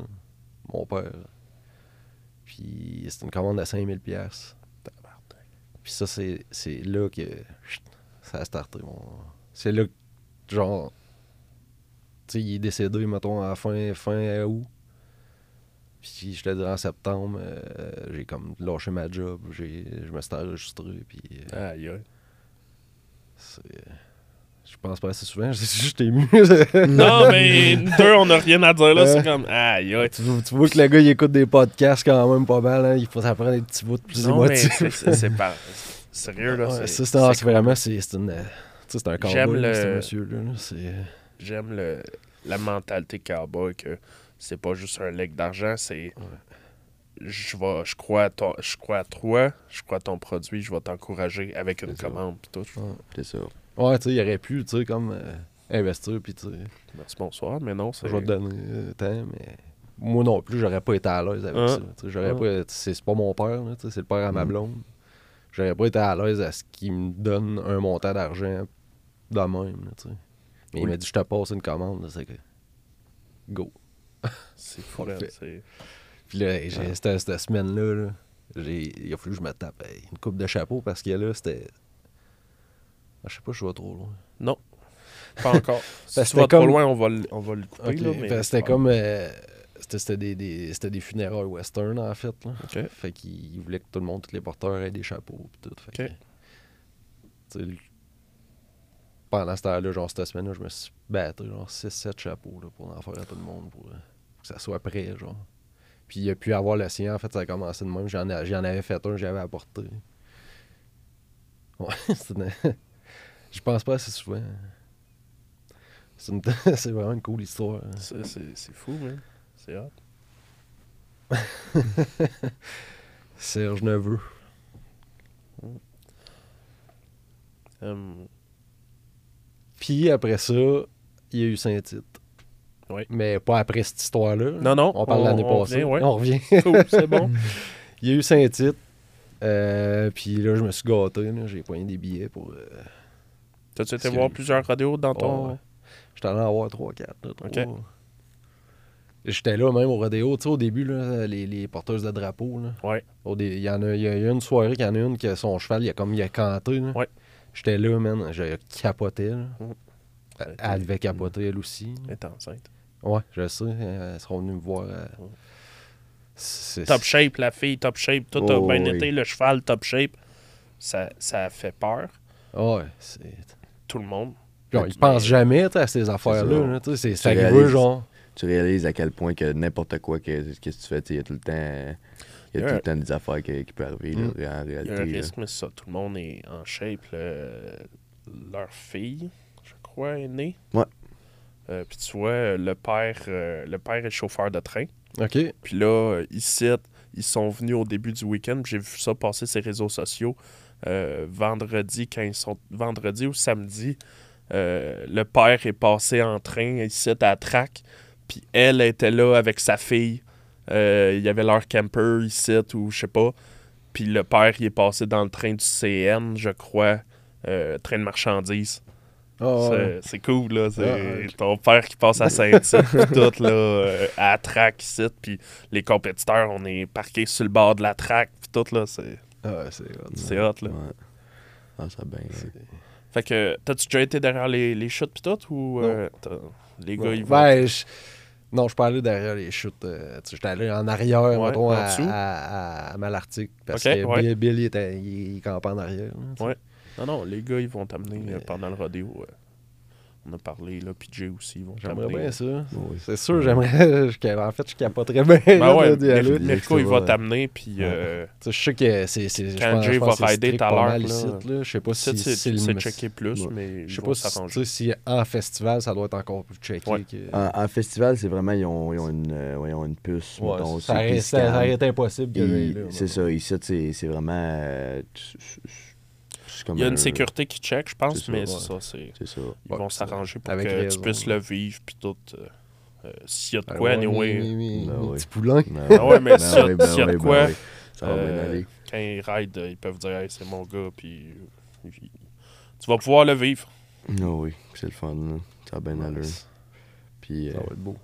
mon père. Puis c'est une commande de 5000 pièces. Puis ça, c'est c'est là que ça a starté. Mon... C'est là que, genre, tu sais, il est décédé, mettons, à fin, fin août. Puis je te dirais en septembre, euh, j'ai comme lâché ma job. j'ai- Je me suis enregistré. Puis euh, Aïe, aïe. c'est- je pense pas assez souvent, c'est juste ému. Non, mais deux, on n'a rien à dire là. C'est comme, aïe, aïe. tu, vois- tu vois que le gars, il écoute des podcasts quand même pas mal. Hein? Il faut ça prend des petits bouts de plus Non, mais émotifs. c'est- pas. Sérieux, là. Ouais, c'est- ça, vraiment, c'est c'est une. euh, c'est un cowboy, le- ce monsieur-là. J'aime le, la mentalité cowboy que c'est pas juste un leg d'argent, c'est je vais je crois à ton, je crois à toi, je crois à ton produit, je vais t'encourager avec une commande pis tout. C'est ça. Ouais, tu sais, il aurait pu, tu sais, comme euh, investir, puis tu sais, Merci bonsoir, mais non, c'est je vais te donner euh, tant, mais. Moi non plus, j'aurais pas été à l'aise avec Hein? ça. J'aurais Hein? pas. C'est pas mon père, c'est le père à ma Mm. blonde. J'aurais pas été à l'aise à ce qu'il me donne un montant d'argent de même, là. Mais il m'a dit, je te passe une commande, c'est que. Go. c'est fou, Puis là, hey, j'ai- cette, cette semaine-là, il a fallu que je me tape hey, une coupe de chapeau parce que là, c'était. Ah, je sais pas, je vais trop loin. Non. Pas encore. si Ben, tu c'était vas trop comme- loin, on va, le- on va couper. C'était comme. euh, c'était, des, des- c'était des funérailles western, en fait. Là. Fait qu'il voulait que tout le monde, tous les porteurs aient des chapeaux. Pis tout. Fait que, pendant ce temps-là, genre cette semaine-là, je me suis battu genre 6-7 chapeaux là, pour en faire à tout le monde, euh, pour que ça soit prêt, genre. Puis il a pu avoir le sien, en fait, ça a commencé de même. J'en, ai- j'en avais fait un, j'avais apporté. Ouais, c'est une- Je pense pas assez souvent. C'est, une- c'est vraiment une cool histoire. hein. C'est, c'est- c'est fou, man. C'est hot. Serge Neveu. Hum, Puis après ça, il y a eu Saint-Tite. Oui. Mais pas après cette histoire-là. Non, non. On parle de l'année passée. revient, ouais. On revient. Cool, c'est bon. il y a eu Saint-Tite. Euh, puis là, je me suis gâté. J'ai poigné des billets pour. euh, T'as-tu été voir plusieurs radios dans ton. Oh, ouais. J'étais allé en avoir 3-4. Ok. J'étais là même au rodéo. Tu sais, au début, là, les, les porteuses de drapeaux. Là. Ouais. Dé- Il y en a, il y a eu une soirée qu'il y en a une que son cheval, il a comme il a canté. Là. Ouais. J'étais là, man. Là. Mhm. Elle, elle devait capoter, elle aussi. Elle est enceinte. Ouais, je sais. Elles seront venues me voir. euh, Top shape, la fille, top shape. Tout a Oh, bien oui. été. Le cheval, top shape. Ça, ça fait peur. Ouais, c'est. Tout le monde. Genre, ils pensent jamais à ces affaires-là. ça. là, tu sais, C'est genre. Tu réalises à quel point que n'importe quoi que, que tu fais, il y a tout le temps, euh, il y a tout le temps des affaires qui, qui peuvent arriver là, Mm. en Il y a un réalité. là. risque, mais ça. Tout le monde est en shape. le- Leur fille, je crois, est née. Ouais. Euh, Puis tu vois, le père, euh, le père est chauffeur de train. OK. Puis là, euh, ici, ils sont venus au début du week-end. J'ai vu ça passer sur les réseaux sociaux. euh, vendredi, quand ils sont. Vendredi ou samedi, euh, le père est passé en train ici à la track. Puis elle était là avec sa fille. Euh, il y avait leur camper ici ou je sais pas. Puis le père, il est passé dans le train du CN, je crois. euh, train de marchandises. Ah, C'est- ouais. Cool, là. C'est Ah, ton père qui passe à Saint-Tite, puis tout, là, euh, à la track ici, puis les compétiteurs, on est parqués sur le bord de la track, puis tout, là, c'est Ah, c'est hot. c'est hot, là. Ouais. Ah, ça a bien. Fait que, t'as-tu déjà été derrière les, les chutes, puis tout, ou euh, les gars, ils vont... Ben, je- Non, je parlais derrière les chutes. euh, tu sais, J'étais allé en arrière, Ouais, mettons, en à, dessous? à, à Malartic. Parce que ouais. Bill, Bill, il, était, il, il campait en arrière. là. Ouais. Non, non, les gars, ils vont t'amener euh, Mais- pendant le rodéo. euh. On a parlé, là, puis Jay aussi, ils vont J'aimerais t'amener. bien ça. Oui. C'est sûr, j'aimerais. En fait, je capoterais bien. Ben là, ouais. Mir- Mirko, il va Ouais. t'amener, puis... euh, Tu sais, Je sais que c'est. Quand Jay va que c'est rider tout à pas l'heure. Je sais pas si c'est checké plus, Ouais. mais Je sais pas si, tu s'arranger. sais, si en festival, ça doit être encore plus checké. Ouais. que- En, en festival, c'est vraiment, ils ont, ils ont une, euh, ouais, ils ont une puce. Ouais, mettons, ça, été impossible. C'est ça, ici, c'est c'est vraiment. Il y a une un- sécurité qui check, je pense, C'est ça, mais ouais. c'est ça, c'est... C'est ça. Ils Ouais, vont s'arranger pour avec que raison, tu puisses ouais. le vivre, puis tout. euh, euh, S'il y a de Ah quoi, ouais, anyway. Ben petits poulains. Ben Ah ouais, mais Ben s'il y a- oui, ben s'il y a de ben quoi, oui. Ça va bien aller. quand ils raident, euh, ils peuvent dire hey, c'est mon gars, puis tu vas pouvoir le vivre. Ah oui, c'est le fun, là. Ça va bien aller. Puis, Ça euh, va être beau.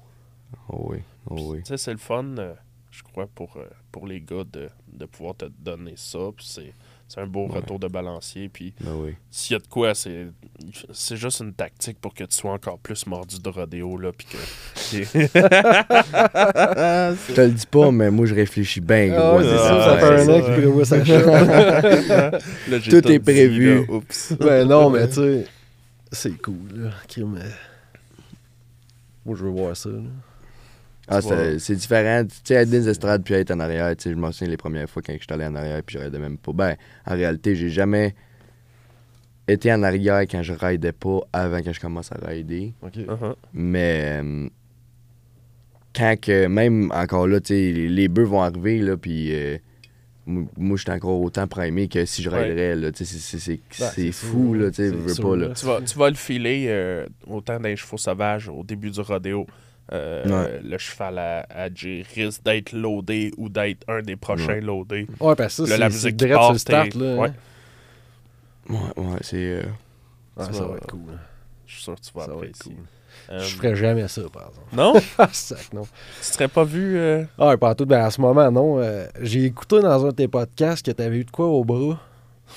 oh oui, oh oui. Tu sais, c'est le fun, euh, je crois, pour, euh, pour les gars de, de pouvoir te donner ça. Puis c'est, c'est un beau Ouais. retour de balancier. Puis Ben oui. s'il y a de quoi, c'est, c'est juste une tactique pour que tu sois encore plus mordu de rodéo. Là, puis que, Je te le dis pas, mais moi, je réfléchis bien Ah gros. ouais, c'est à ça, fait un an qu'il prévoit sa Tout est dit, prévu. là, oups. ben non, mais tu sais, c'est cool, là. Euh, Moi, je veux voir ça, là. Ah, c'est différent. Tu sais, être dans les estrades puis être en arrière, tu sais, je m'en souviens les premières fois quand je suis allé en arrière puis je raidais même pas. Ben, en réalité, j'ai jamais été en arrière quand je raidais pas avant que je commence à rider. OK. Uh-huh. Mais euh, quand que, même encore là, tu sais, les, les bœufs vont arriver, là, puis euh, moi, moi, j'étais encore autant primé que si je Ouais. riderais, là, tu sais, c'est- c'est c'est- Ben, fou, là, tu sais, je veux pas, là. là. Tu vas, tu vas le filer euh, autant d'un chevaux sauvage au début du rodéo. Euh, Ouais. Le cheval à, à risque d'être loadé ou d'être un des prochains loadés. Ouais, parce que ça, la c'est- musique direct sur le start, là. ouais. hein. Ouais, ouais, c'est. euh, Ouais, Tu ça vas- va être cool. là. Je suis sûr que tu vas Ça va cool. Euh, Je ferais jamais ça, par exemple. Non? Ah, sac, non. tu serais pas vu... euh, Ah, pas tout. Ben, à ce moment, non. Euh, J'ai écouté dans un de tes podcasts que t'avais eu de quoi au bras.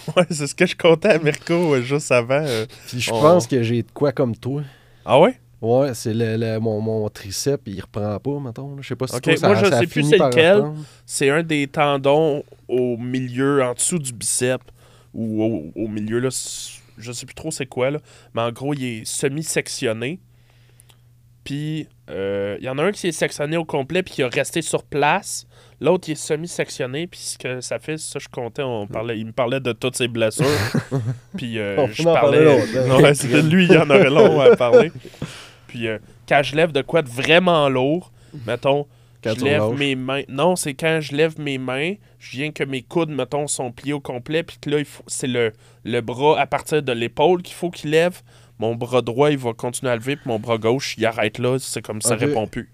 Ouais, c'est ce que je comptais à Mirko euh, juste avant. euh. Puis je pense que j'ai de quoi comme toi. Ah ouais? Ouais, c'est le, le- mon, mon triceps, il reprend pas, mettons. Je sais pas si Ok, toi, ça, moi, je ça sais plus c'est lequel. C'est un des tendons au milieu, en dessous du bicep, ou au, au milieu, là. Je sais plus trop c'est quoi, là. Mais en gros, il est semi-sectionné. Puis, euh, il y en a un qui est sectionné au complet, puis qui a resté sur place. L'autre, il est semi-sectionné, puis ce que ça fait, ça, je comptais, on parlait, il me parlait de toutes ses blessures. puis, euh, je parlais. c'est- lui, il y en aurait long à parler. Puis, euh, quand je lève de quoi de vraiment lourd, mettons, Quand je lève mes mains. Non, c'est quand je lève mes mains, je viens que mes coudes, mettons, sont pliés au complet, puis que là, c'est le, le bras à partir de l'épaule qu'il faut qu'il lève. Mon bras droit, il va continuer à lever, puis mon bras gauche, il arrête là. C'est comme ça répond plus.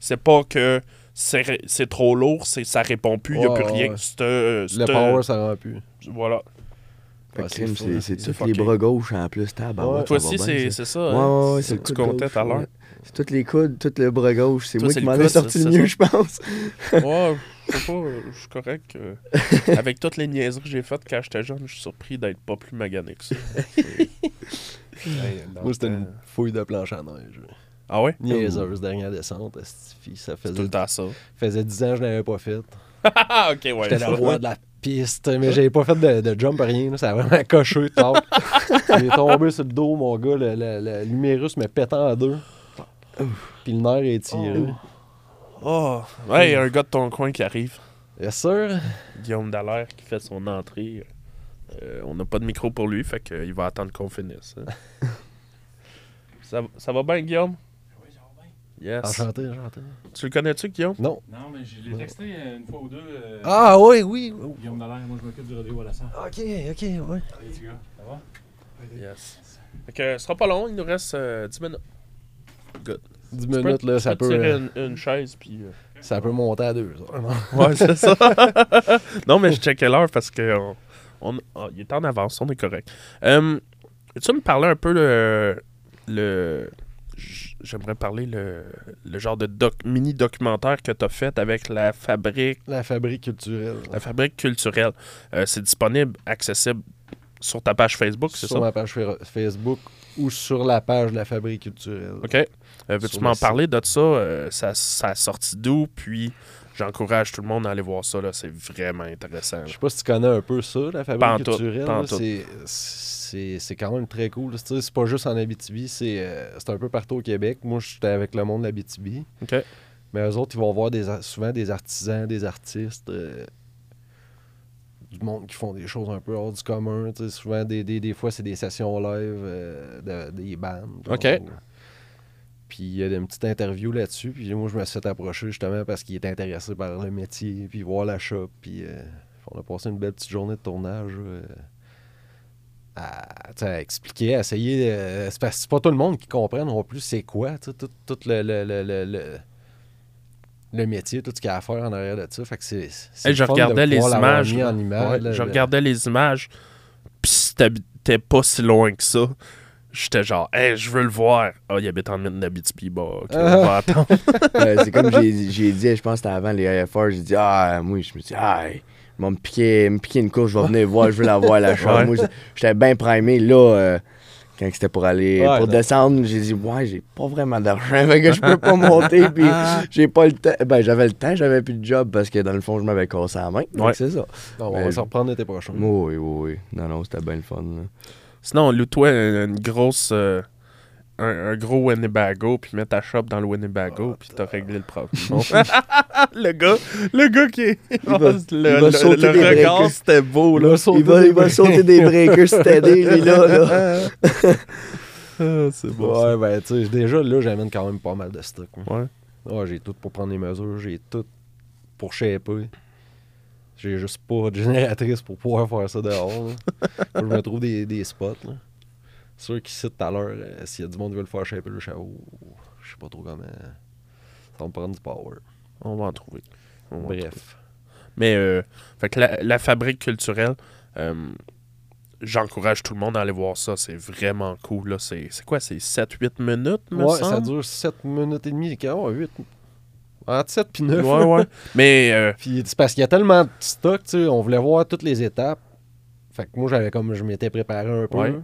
C'est pas que c'est trop lourd, c'est ça répond plus, il n'y a Ouais, plus rien. ouais. Euh, Le power, ça rend plus. Voilà. Fait que Ouais, crime, fou, c'est hein. c'est C'est tous les bras gauches en plus. tabarouette, Ouais. Toi aussi, c'est, ça. c'est ça. Ouais, hein? ouais, ouais, C'est tu comptais tout à l'heure. C'est tous les coudes, tout le bras gauche. C'est Toi, moi c'est qui m'en ai sorti c'est- le mieux, je pense. Ouais, je sais pas, euh, je suis correct. euh, avec toutes les niaiseries que j'ai faites quand j'étais jeune, je suis surpris d'être pas plus magané que ça. Moi, c'était euh, une fouille de planche à neige. Ah ouais? Niaiseuse, dernière descente. Ça C'est tout faisait, le temps ça. faisait 10 ans que je l'avais pas fait. Ah, ok, ouais. J'étais le roi de la piste, mais j'avais pas fait de, de jump, rien. là. Ça a vraiment coché tard. J'ai tombé sur le dos, mon gars. Le, le, le l'humérus me pétant en deux. Puis le nerf est tiré. Oh, ouais, il y a un gars de ton coin qui arrive. Yes, sir. Guillaume Dallaire qui fait son entrée. Euh, on n'a pas de micro pour lui, fait qu'il va attendre qu'on finisse. hein. ça, ça va bien, Guillaume? Oui, ça va bien. Yes. Enchanté, enchanté. Tu le connais-tu, Guillaume? Non. Non, mais je l'ai texté une fois ou deux. euh, Ah, oui, oui. Oh. Guillaume Dallaire, moi je m'occupe du rodéo à la salle. Ok, ok, ouais. Allez, petit gars, ça va? Yes. Fait que ce sera pas long, il nous reste euh, 10 minutes. 10 Tu peux- minutes, là, tu ça peux peut, tirer euh, une, une chaise, puis... euh, ça peut monter à deux non? Ouais, c'est ça. non, mais je checkais l'heure parce que on, on- ah, il est en avance, on est correct. Tu me parler un peu le. le j- J'aimerais parler le, le genre de doc, mini-documentaire que tu as fait avec la fabrique, La fabrique culturelle. la fabrique culturelle. Euh, c'est disponible, accessible sur ta page Facebook, c'est Sur ça? ma page fa- Facebook ou sur la page de la fabrique culturelle. OK. Euh, Veux-tu Sur m'en parler de ça? Euh, ça? Ça a sorti d'où? Puis j'encourage tout le monde à aller voir ça. C'est vraiment intéressant. Je sais pas si tu connais un peu ça, la fabrique culturelle. C'est- C'est c'est quand même très cool. C'est pas juste en Abitibi, c'est euh, c'est un peu partout au Québec. Moi, j'étais avec le monde de l'Abitibi. OK. Mais eux autres, ils vont voir des, souvent des artisans, des artistes, euh, du monde qui font des choses un peu hors du commun. Souvent, des, des, des fois, c'est des sessions live, euh, de- des bandes. OK. Puis il y a une petite interview là-dessus. Puis moi, je me suis fait approcher justement parce qu'il est intéressé par le métier, puis voir la shop. Puis euh, on a passé une belle petite journée de tournage. À, expliquer, à essayer. euh, c'est parce que c'est pas tout le monde qui comprend non plus c'est quoi, tout, tout le, le, le, le, le- le métier, tout ce qu'il y a à faire en arrière de ça. Fait que c'est. c'est Hey, le je regardais les images. en image, Ouais, là, je regardais les images. Puis si t'habitais pas si loin que ça, j'étais genre, hey, je veux le voir. Ah, il habite en milieu d'Abitibi. Bah, ok, on va attendre. Ouais, c'est comme j'ai j'ai dit, je pense que c'était avant les AFR, j'ai dit, ah, moi, je me suis dit, ah, vont me piquer, me piquer une course, je vais venir voir, je veux la voir, la chambre. Ouais. Moi, j'étais bien primé, là, euh, quand c'était pour aller, Ouais, pour non. descendre, j'ai dit, ouais, j'ai pas vraiment d'argent, que je peux pas monter, puis j'ai pas le temps. Ben, j'avais le temps, j'avais plus de job, parce que dans le fond, je m'avais cassé la main. Ouais. c'est ça. Non, on Ben, va s'en reprendre l'été prochain. Oui, oui, oui. Non, non, c'était bien le fun, là. Sinon, loue-toi une, une grosse. euh, un, un gros Winnebago, puis mets ta shop dans le Winnebago, puis t'as réglé le problème. le gars, le gars qui est. va- le il va le- sauter le des regard, c'était beau, là. Il va, des il va sauter des breakers, c'était lui, là, là. Ah, c'est beau. ça. Ouais, ben, tu sais, déjà, là, j'amène quand même pas mal de stock. Ouais. Ouais, j'ai tout pour prendre les mesures, j'ai tout pour shaper. J'ai juste pas de génératrice pour pouvoir faire ça dehors. là. Je me trouve des, des spots. Là. Ceux qui citent tout à l'heure, euh, s'il y a du monde qui veut le faire shaper le chaos, je sais pas trop comment. Ça va me prendre du power. On va en trouver. En. Bref. Mais, euh, fait que la, la fabrique culturelle, euh, j'encourage tout le monde à aller voir ça. C'est vraiment cool. C'est quoi? C'est 7-8 minutes, me Ouais, ça dure 7 minutes et demie. Oh, 8. Entre 7 puis 9. Ouais, ouais. Mais, euh, Puis c'est parce qu'il y a tellement de stock, tu sais, on voulait voir toutes les étapes. Fait que moi, j'avais comme, je m'étais préparé un peu. Ouais.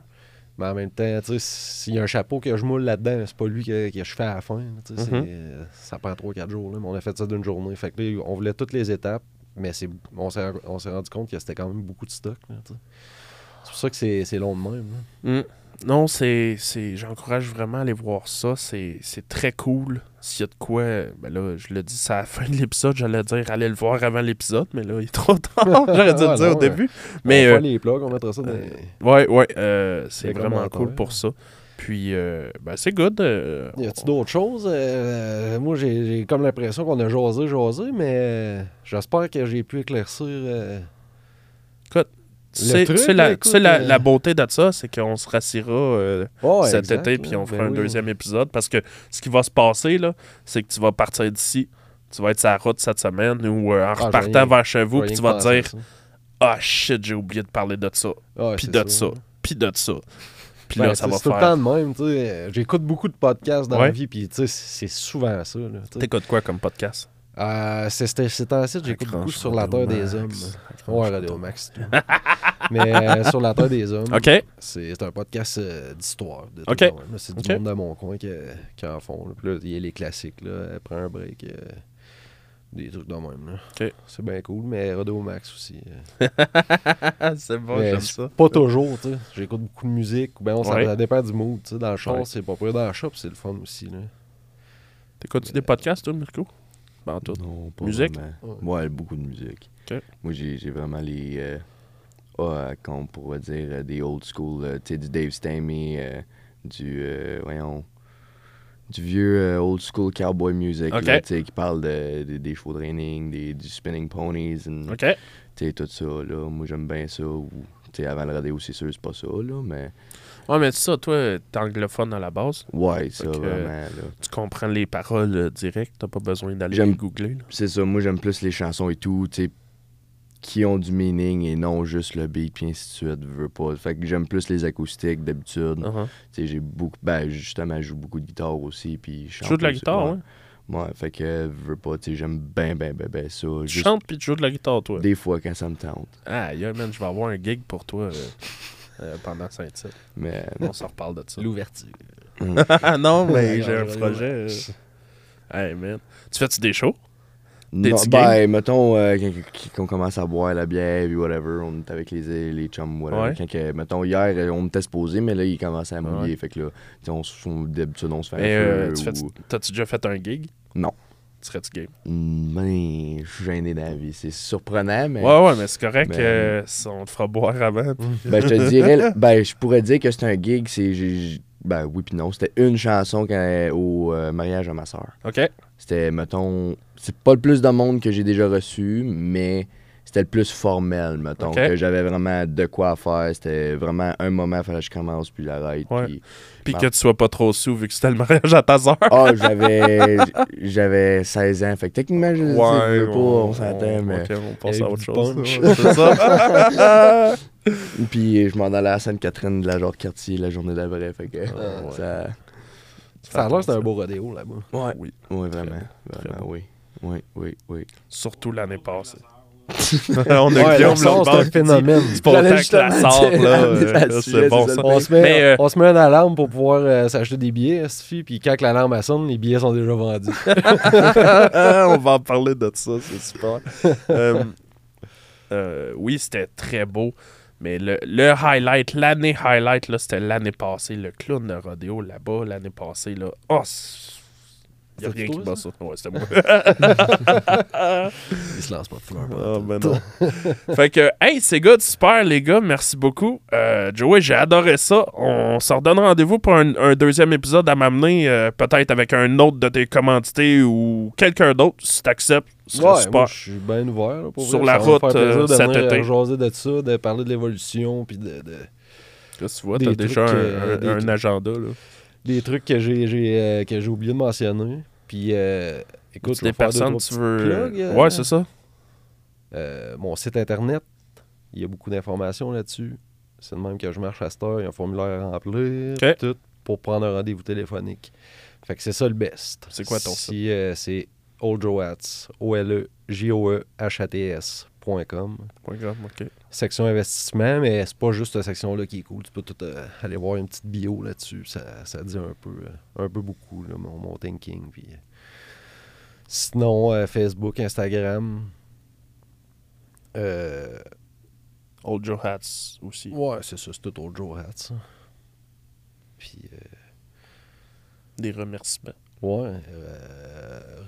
Mais en même temps, s'il y a un chapeau que je moule là-dedans, c'est pas lui que, que je fais à la fin. Mhm. ça prend 3-4 jours. Là, mais on a fait ça d'une journée. Fait que là, on voulait toutes les étapes, mais on, s'est, rendu compte que c'était quand même beaucoup de stock. c'est pour ça que c'est, c'est long de même. là. Mm. Non, c'est. c'est J'encourage vraiment à aller voir ça. C'est c'est très cool. S'il y a de quoi. Ben là, je le dis, c'est à la fin de l'épisode. J'allais dire allez le voir avant l'épisode, mais là, il est trop tard. J'aurais dû Ah, le dire non, au ouais. début. Mais. on va euh, les plugs, on mettra ça dans les- Ouais, ouais. euh, c'est vraiment cool pour ça. Puis, euh, ben, c'est good. euh, Y a-tu d'autres choses? Euh, moi, j'ai, j'ai comme l'impression qu'on a jasé, jasé, mais euh, j'espère que j'ai pu éclaircir. euh, Sais, la, euh, la beauté de ça, c'est qu'on se rassira euh, cet exact, été, puis on fera Ben un oui. deuxième épisode. Parce que ce qui va se passer, là, c'est que tu vas partir d'ici, tu vas être sur la route cette semaine, ou euh, en Ah, repartant vers chez vous, puis tu vas te dire. Ah shit, j'ai oublié de parler de ça, Ah, puis c'est de ça, puis de ça. Puis Ben, là, ça c'est- va c'est tout le faire. temps de même, tu sais. J'écoute beaucoup de podcasts dans Ouais. la vie, puis tu sais, c'est souvent ça. T'écoutes quoi comme podcast? Euh, c'est un site, j'écoute beaucoup sur la Terre des Hommes. Ouais, Radio Max. tout. Mais euh, sur la Terre des Hommes, OK. c'est un podcast euh, d'histoire. de Ok. tout le monde, là. C'est du Ok. monde de mon coin qui, qui en font. là. Puis là, il y a les classiques. Là. Prends un break. euh, des trucs de même. là. Ok. C'est bien cool, mais Radio Max aussi. euh. c'est bon, Mais j'aime c'est ça. Pas toujours, tu sais. J'écoute beaucoup de musique. Ben, on, ça, Ouais. ça dépend du mood. tu sais. Dans le char, Ouais. c'est pas près dans le shop, c'est le fun aussi. Là. T'écoutes-tu des podcasts, toi, Mirko Ben, en tout. Non, pas Musique? vraiment. Ouais. Ouais, beaucoup de musique. Moi, j'ai j'ai vraiment les. Euh, ah, qu'on pourrait dire euh, des old school. euh, tu sais, du Dave Stamey, euh, du. euh, voyons. Du vieux euh, old school cowboy music. Ok. là, tu sais, qui parle de, de- des chevaux de des, du spinning ponies. and, OK. Tu sais, tout ça. Là. Moi, j'aime bien ça. Ou, tu sais, avant le radio, c'est sûr, c'est pas ça. Là, mais. Ouais, mais c'est ça, toi, t'es anglophone à la base. Ouais, ça, que, vraiment. Là. Tu comprends les paroles euh, direct, t'as pas besoin d'aller googler. C'est ça, moi j'aime plus les chansons et tout, tu sais, qui ont du meaning et non juste le beat, puis ainsi de suite, veux pas. Fait que j'aime plus les acoustiques d'habitude. Tu sais, j'ai beaucoup, ben justement, je joue beaucoup de guitare aussi, puis je Tu chante joues de la guitare, ouais. ouais. Ouais, fait que, veux pas, tu sais, j'aime bien, bien, bien, bien ça. Tu Juste chantes puis tu joues de la guitare, toi? des fois quand ça me tente. Ah, yeah, man, je vais avoir un gig pour toi euh, euh, pendant Saint-Tite. Mais, On s'en reparle de ça. L'ouverture. Ah non, mais j'ai un projet. Hey, man. Tu fais-tu des shows? non, petits ben, mettons, euh, quand, on commence à boire la bière, puis whatever, on est avec les, les chums, whatever. Ouais. Quand, que, mettons, hier, euh, on était supposé, mais là, il commençait à mouiller, Ouais. fait que là, on, d'habitude, on se fait Mais un euh, feu. ou- t'as-tu déjà fait un gig? Non. Serais-tu game? Hmm, Ben, je suis gêné dans la vie. C'est surprenant, mais. Ouais, ouais, mais c'est correct. Mais- euh, on te fera boire avant. puis- Ben, je te dirais. Ben, je pourrais dire que c'est un gig. C'est. Ben, oui, puis non. C'était une chanson quand- au euh, mariage de ma soeur. OK. C'était, mettons. C'est pas le plus de monde que j'ai déjà reçu, mais c'était le plus formel, mettons. Que j'avais vraiment de quoi faire. C'était vraiment un moment, il fallait que je commence, puis j'arrête. Ouais. Puis... Puis Bon. que tu sois pas trop sous vu que c'était le mariage à ta soeur. Ah, j'avais. j'avais 16 ans. Fait que techniquement, je, je veux pas, on s'entend, mais. ok, on passe Avec à autre chose. punch. Ouais, c'est ça. Puis je m'en allais à Sainte-Catherine de la genre quartier la journée d'après. Fait que Ah, ouais. ça. Ça a l'air que c'est un beau rodéo là-bas. Ouais. Oui, Oui, vraiment. Très Vraiment, oui. Oui, oui, oui. surtout l'année passée. on a Ouais, Guillaume c'est un phénomène. C'est pas autant J'allais que la sort, là. euh, là, C'est bon, ça. On se met, Mais, euh, on se met une alarme pour pouvoir euh, s'acheter des billets, Sophie, puis quand l'alarme sonne, les billets sont déjà vendus. on va en parler de ça, c'est super. Euh, euh, oui, c'était très beau. Mais le, le highlight, l'année highlight, là, c'était l'année passée. Le clown de rodéo là-bas, l'année passée. Là. Oh, il n'y a rien qui bat ça? Ouais, c'était moi. Ils se lancent pas de fleurs. Ah, ben non. fait que, hey, c'est good, super, les gars. Merci beaucoup. Euh, Joey, j'ai adoré ça. On se redonne rendez-vous pour un, un deuxième épisode à m'amener, euh, peut-être avec un autre de tes commandités ou quelqu'un d'autre, si t'acceptes. Ouais, super. moi, je suis bien ouvert. là, pour Sur vrai. la Ça route, euh, cet été. jaser de ça, de parler de l'évolution, puis de, de- Là, tu vois, t'as déjà trucs, un, agenda. Là. des trucs que j'ai j'ai, euh, que j'ai oublié de mentionner. Puis, euh, écoute, je deux, personnes tu veux. plugs, euh, Ouais, c'est ça. Euh, mon site internet, il y a beaucoup d'informations là-dessus. C'est de même que je marche à cette heure. Il y a un formulaire à remplir. Tout pour prendre un rendez-vous téléphonique. Fait que c'est ça le best. C'est quoi ton si, euh, C'est Oldjoats. O-L-E-J-O-E-H-A-T-S. Section investissement, mais c'est pas juste cette section-là qui est cool. Tu peux tout euh, aller voir une petite bio là-dessus. Ça, ça dit un peu, euh, un peu beaucoup, là, mon, mon thinking. Puis, euh, sinon, euh, Facebook, Instagram. Euh, Old Joe Hats aussi. ouais, c'est ça, c'est tout au Joe Hat, ça. Puis, euh, Des remerciements. ouais,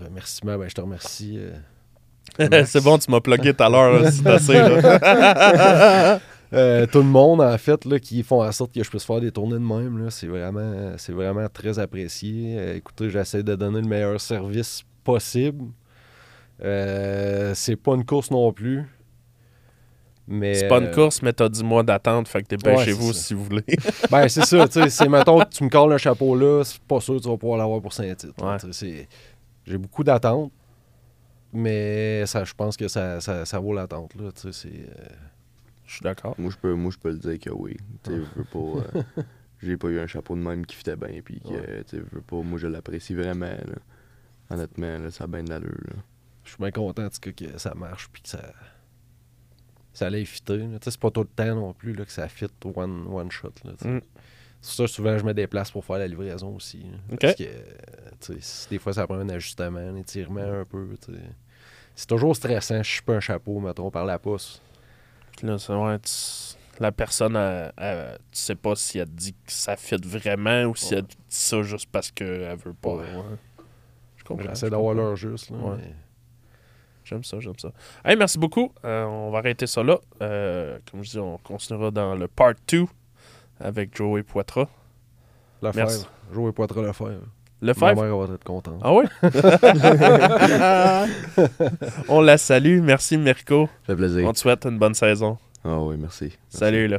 remerciements, ben, je te remercie. C'est bon, tu m'as plugué tout à l'heure, c'est assez. Là. Euh, tout le monde, en fait, là, qui font en sorte que je puisse faire des tournées de même, c'est vraiment, vraiment très apprécié. Euh, écoutez, j'essaie de donner le meilleur service possible. Euh, c'est pas une course non plus. Mais, C'est pas une course, mais t'as 10 mois d'attente, fait que t'es bien Ouais, chez vous ça. si vous voulez. Ben, c'est ça, tu sais. C'est, mettons, que tu me colles un chapeau là, c'est pas sûr que tu vas pouvoir l'avoir pour Ouais. sais, c'est- J'ai beaucoup d'attentes, mais ça, je pense que ça, ça, ça vaut l'attente, là, tu sais. C'est, euh, Je suis d'accord. Moi, je peux, moi, je peux le dire que oui. Tu sais, je veux pas. euh, j'ai pas eu un chapeau de même qui fitait bien. Puis que, Ouais. tu sais, je veux pas. Moi, je l'apprécie vraiment. Là. Honnêtement, là, ça a bien de l'allure. là. Je suis bien content en tout cas, que ça marche puis que ça. Ça allait fitter. Tu sais, C'est pas tout le temps non plus là, que ça fit one, one shot. Là. Mm. C'est ça, souvent, je me déplace pour faire la livraison aussi. Ok. Parce que, tu sais, si des fois, ça prend un ajustement, un étirement un peu. C'est toujours stressant. Je suis pas un chapeau, mettons, par la pousse. Là, c'est ouais, La personne, elle- elle- tu sais pas si elle dit que ça fit vraiment ou si Ouais. elle dit ça juste parce qu'elle veut pas. Ouais. Je comprends. J'essaie je d'avoir l'heure juste. Là, mais- J'aime ça, j'aime ça. Hey, merci beaucoup. Euh, on va arrêter ça là. Euh, comme je dis, on continuera dans le part 2 avec Joey Poitras. Le Merci. Jouer Poitras le faire. Le Ma 5? mère va être contente. Ah oui? on la salue. Merci, Mirko. Ça fait plaisir. On te souhaite une bonne saison. Ah oui, merci. Merci. Salut, là.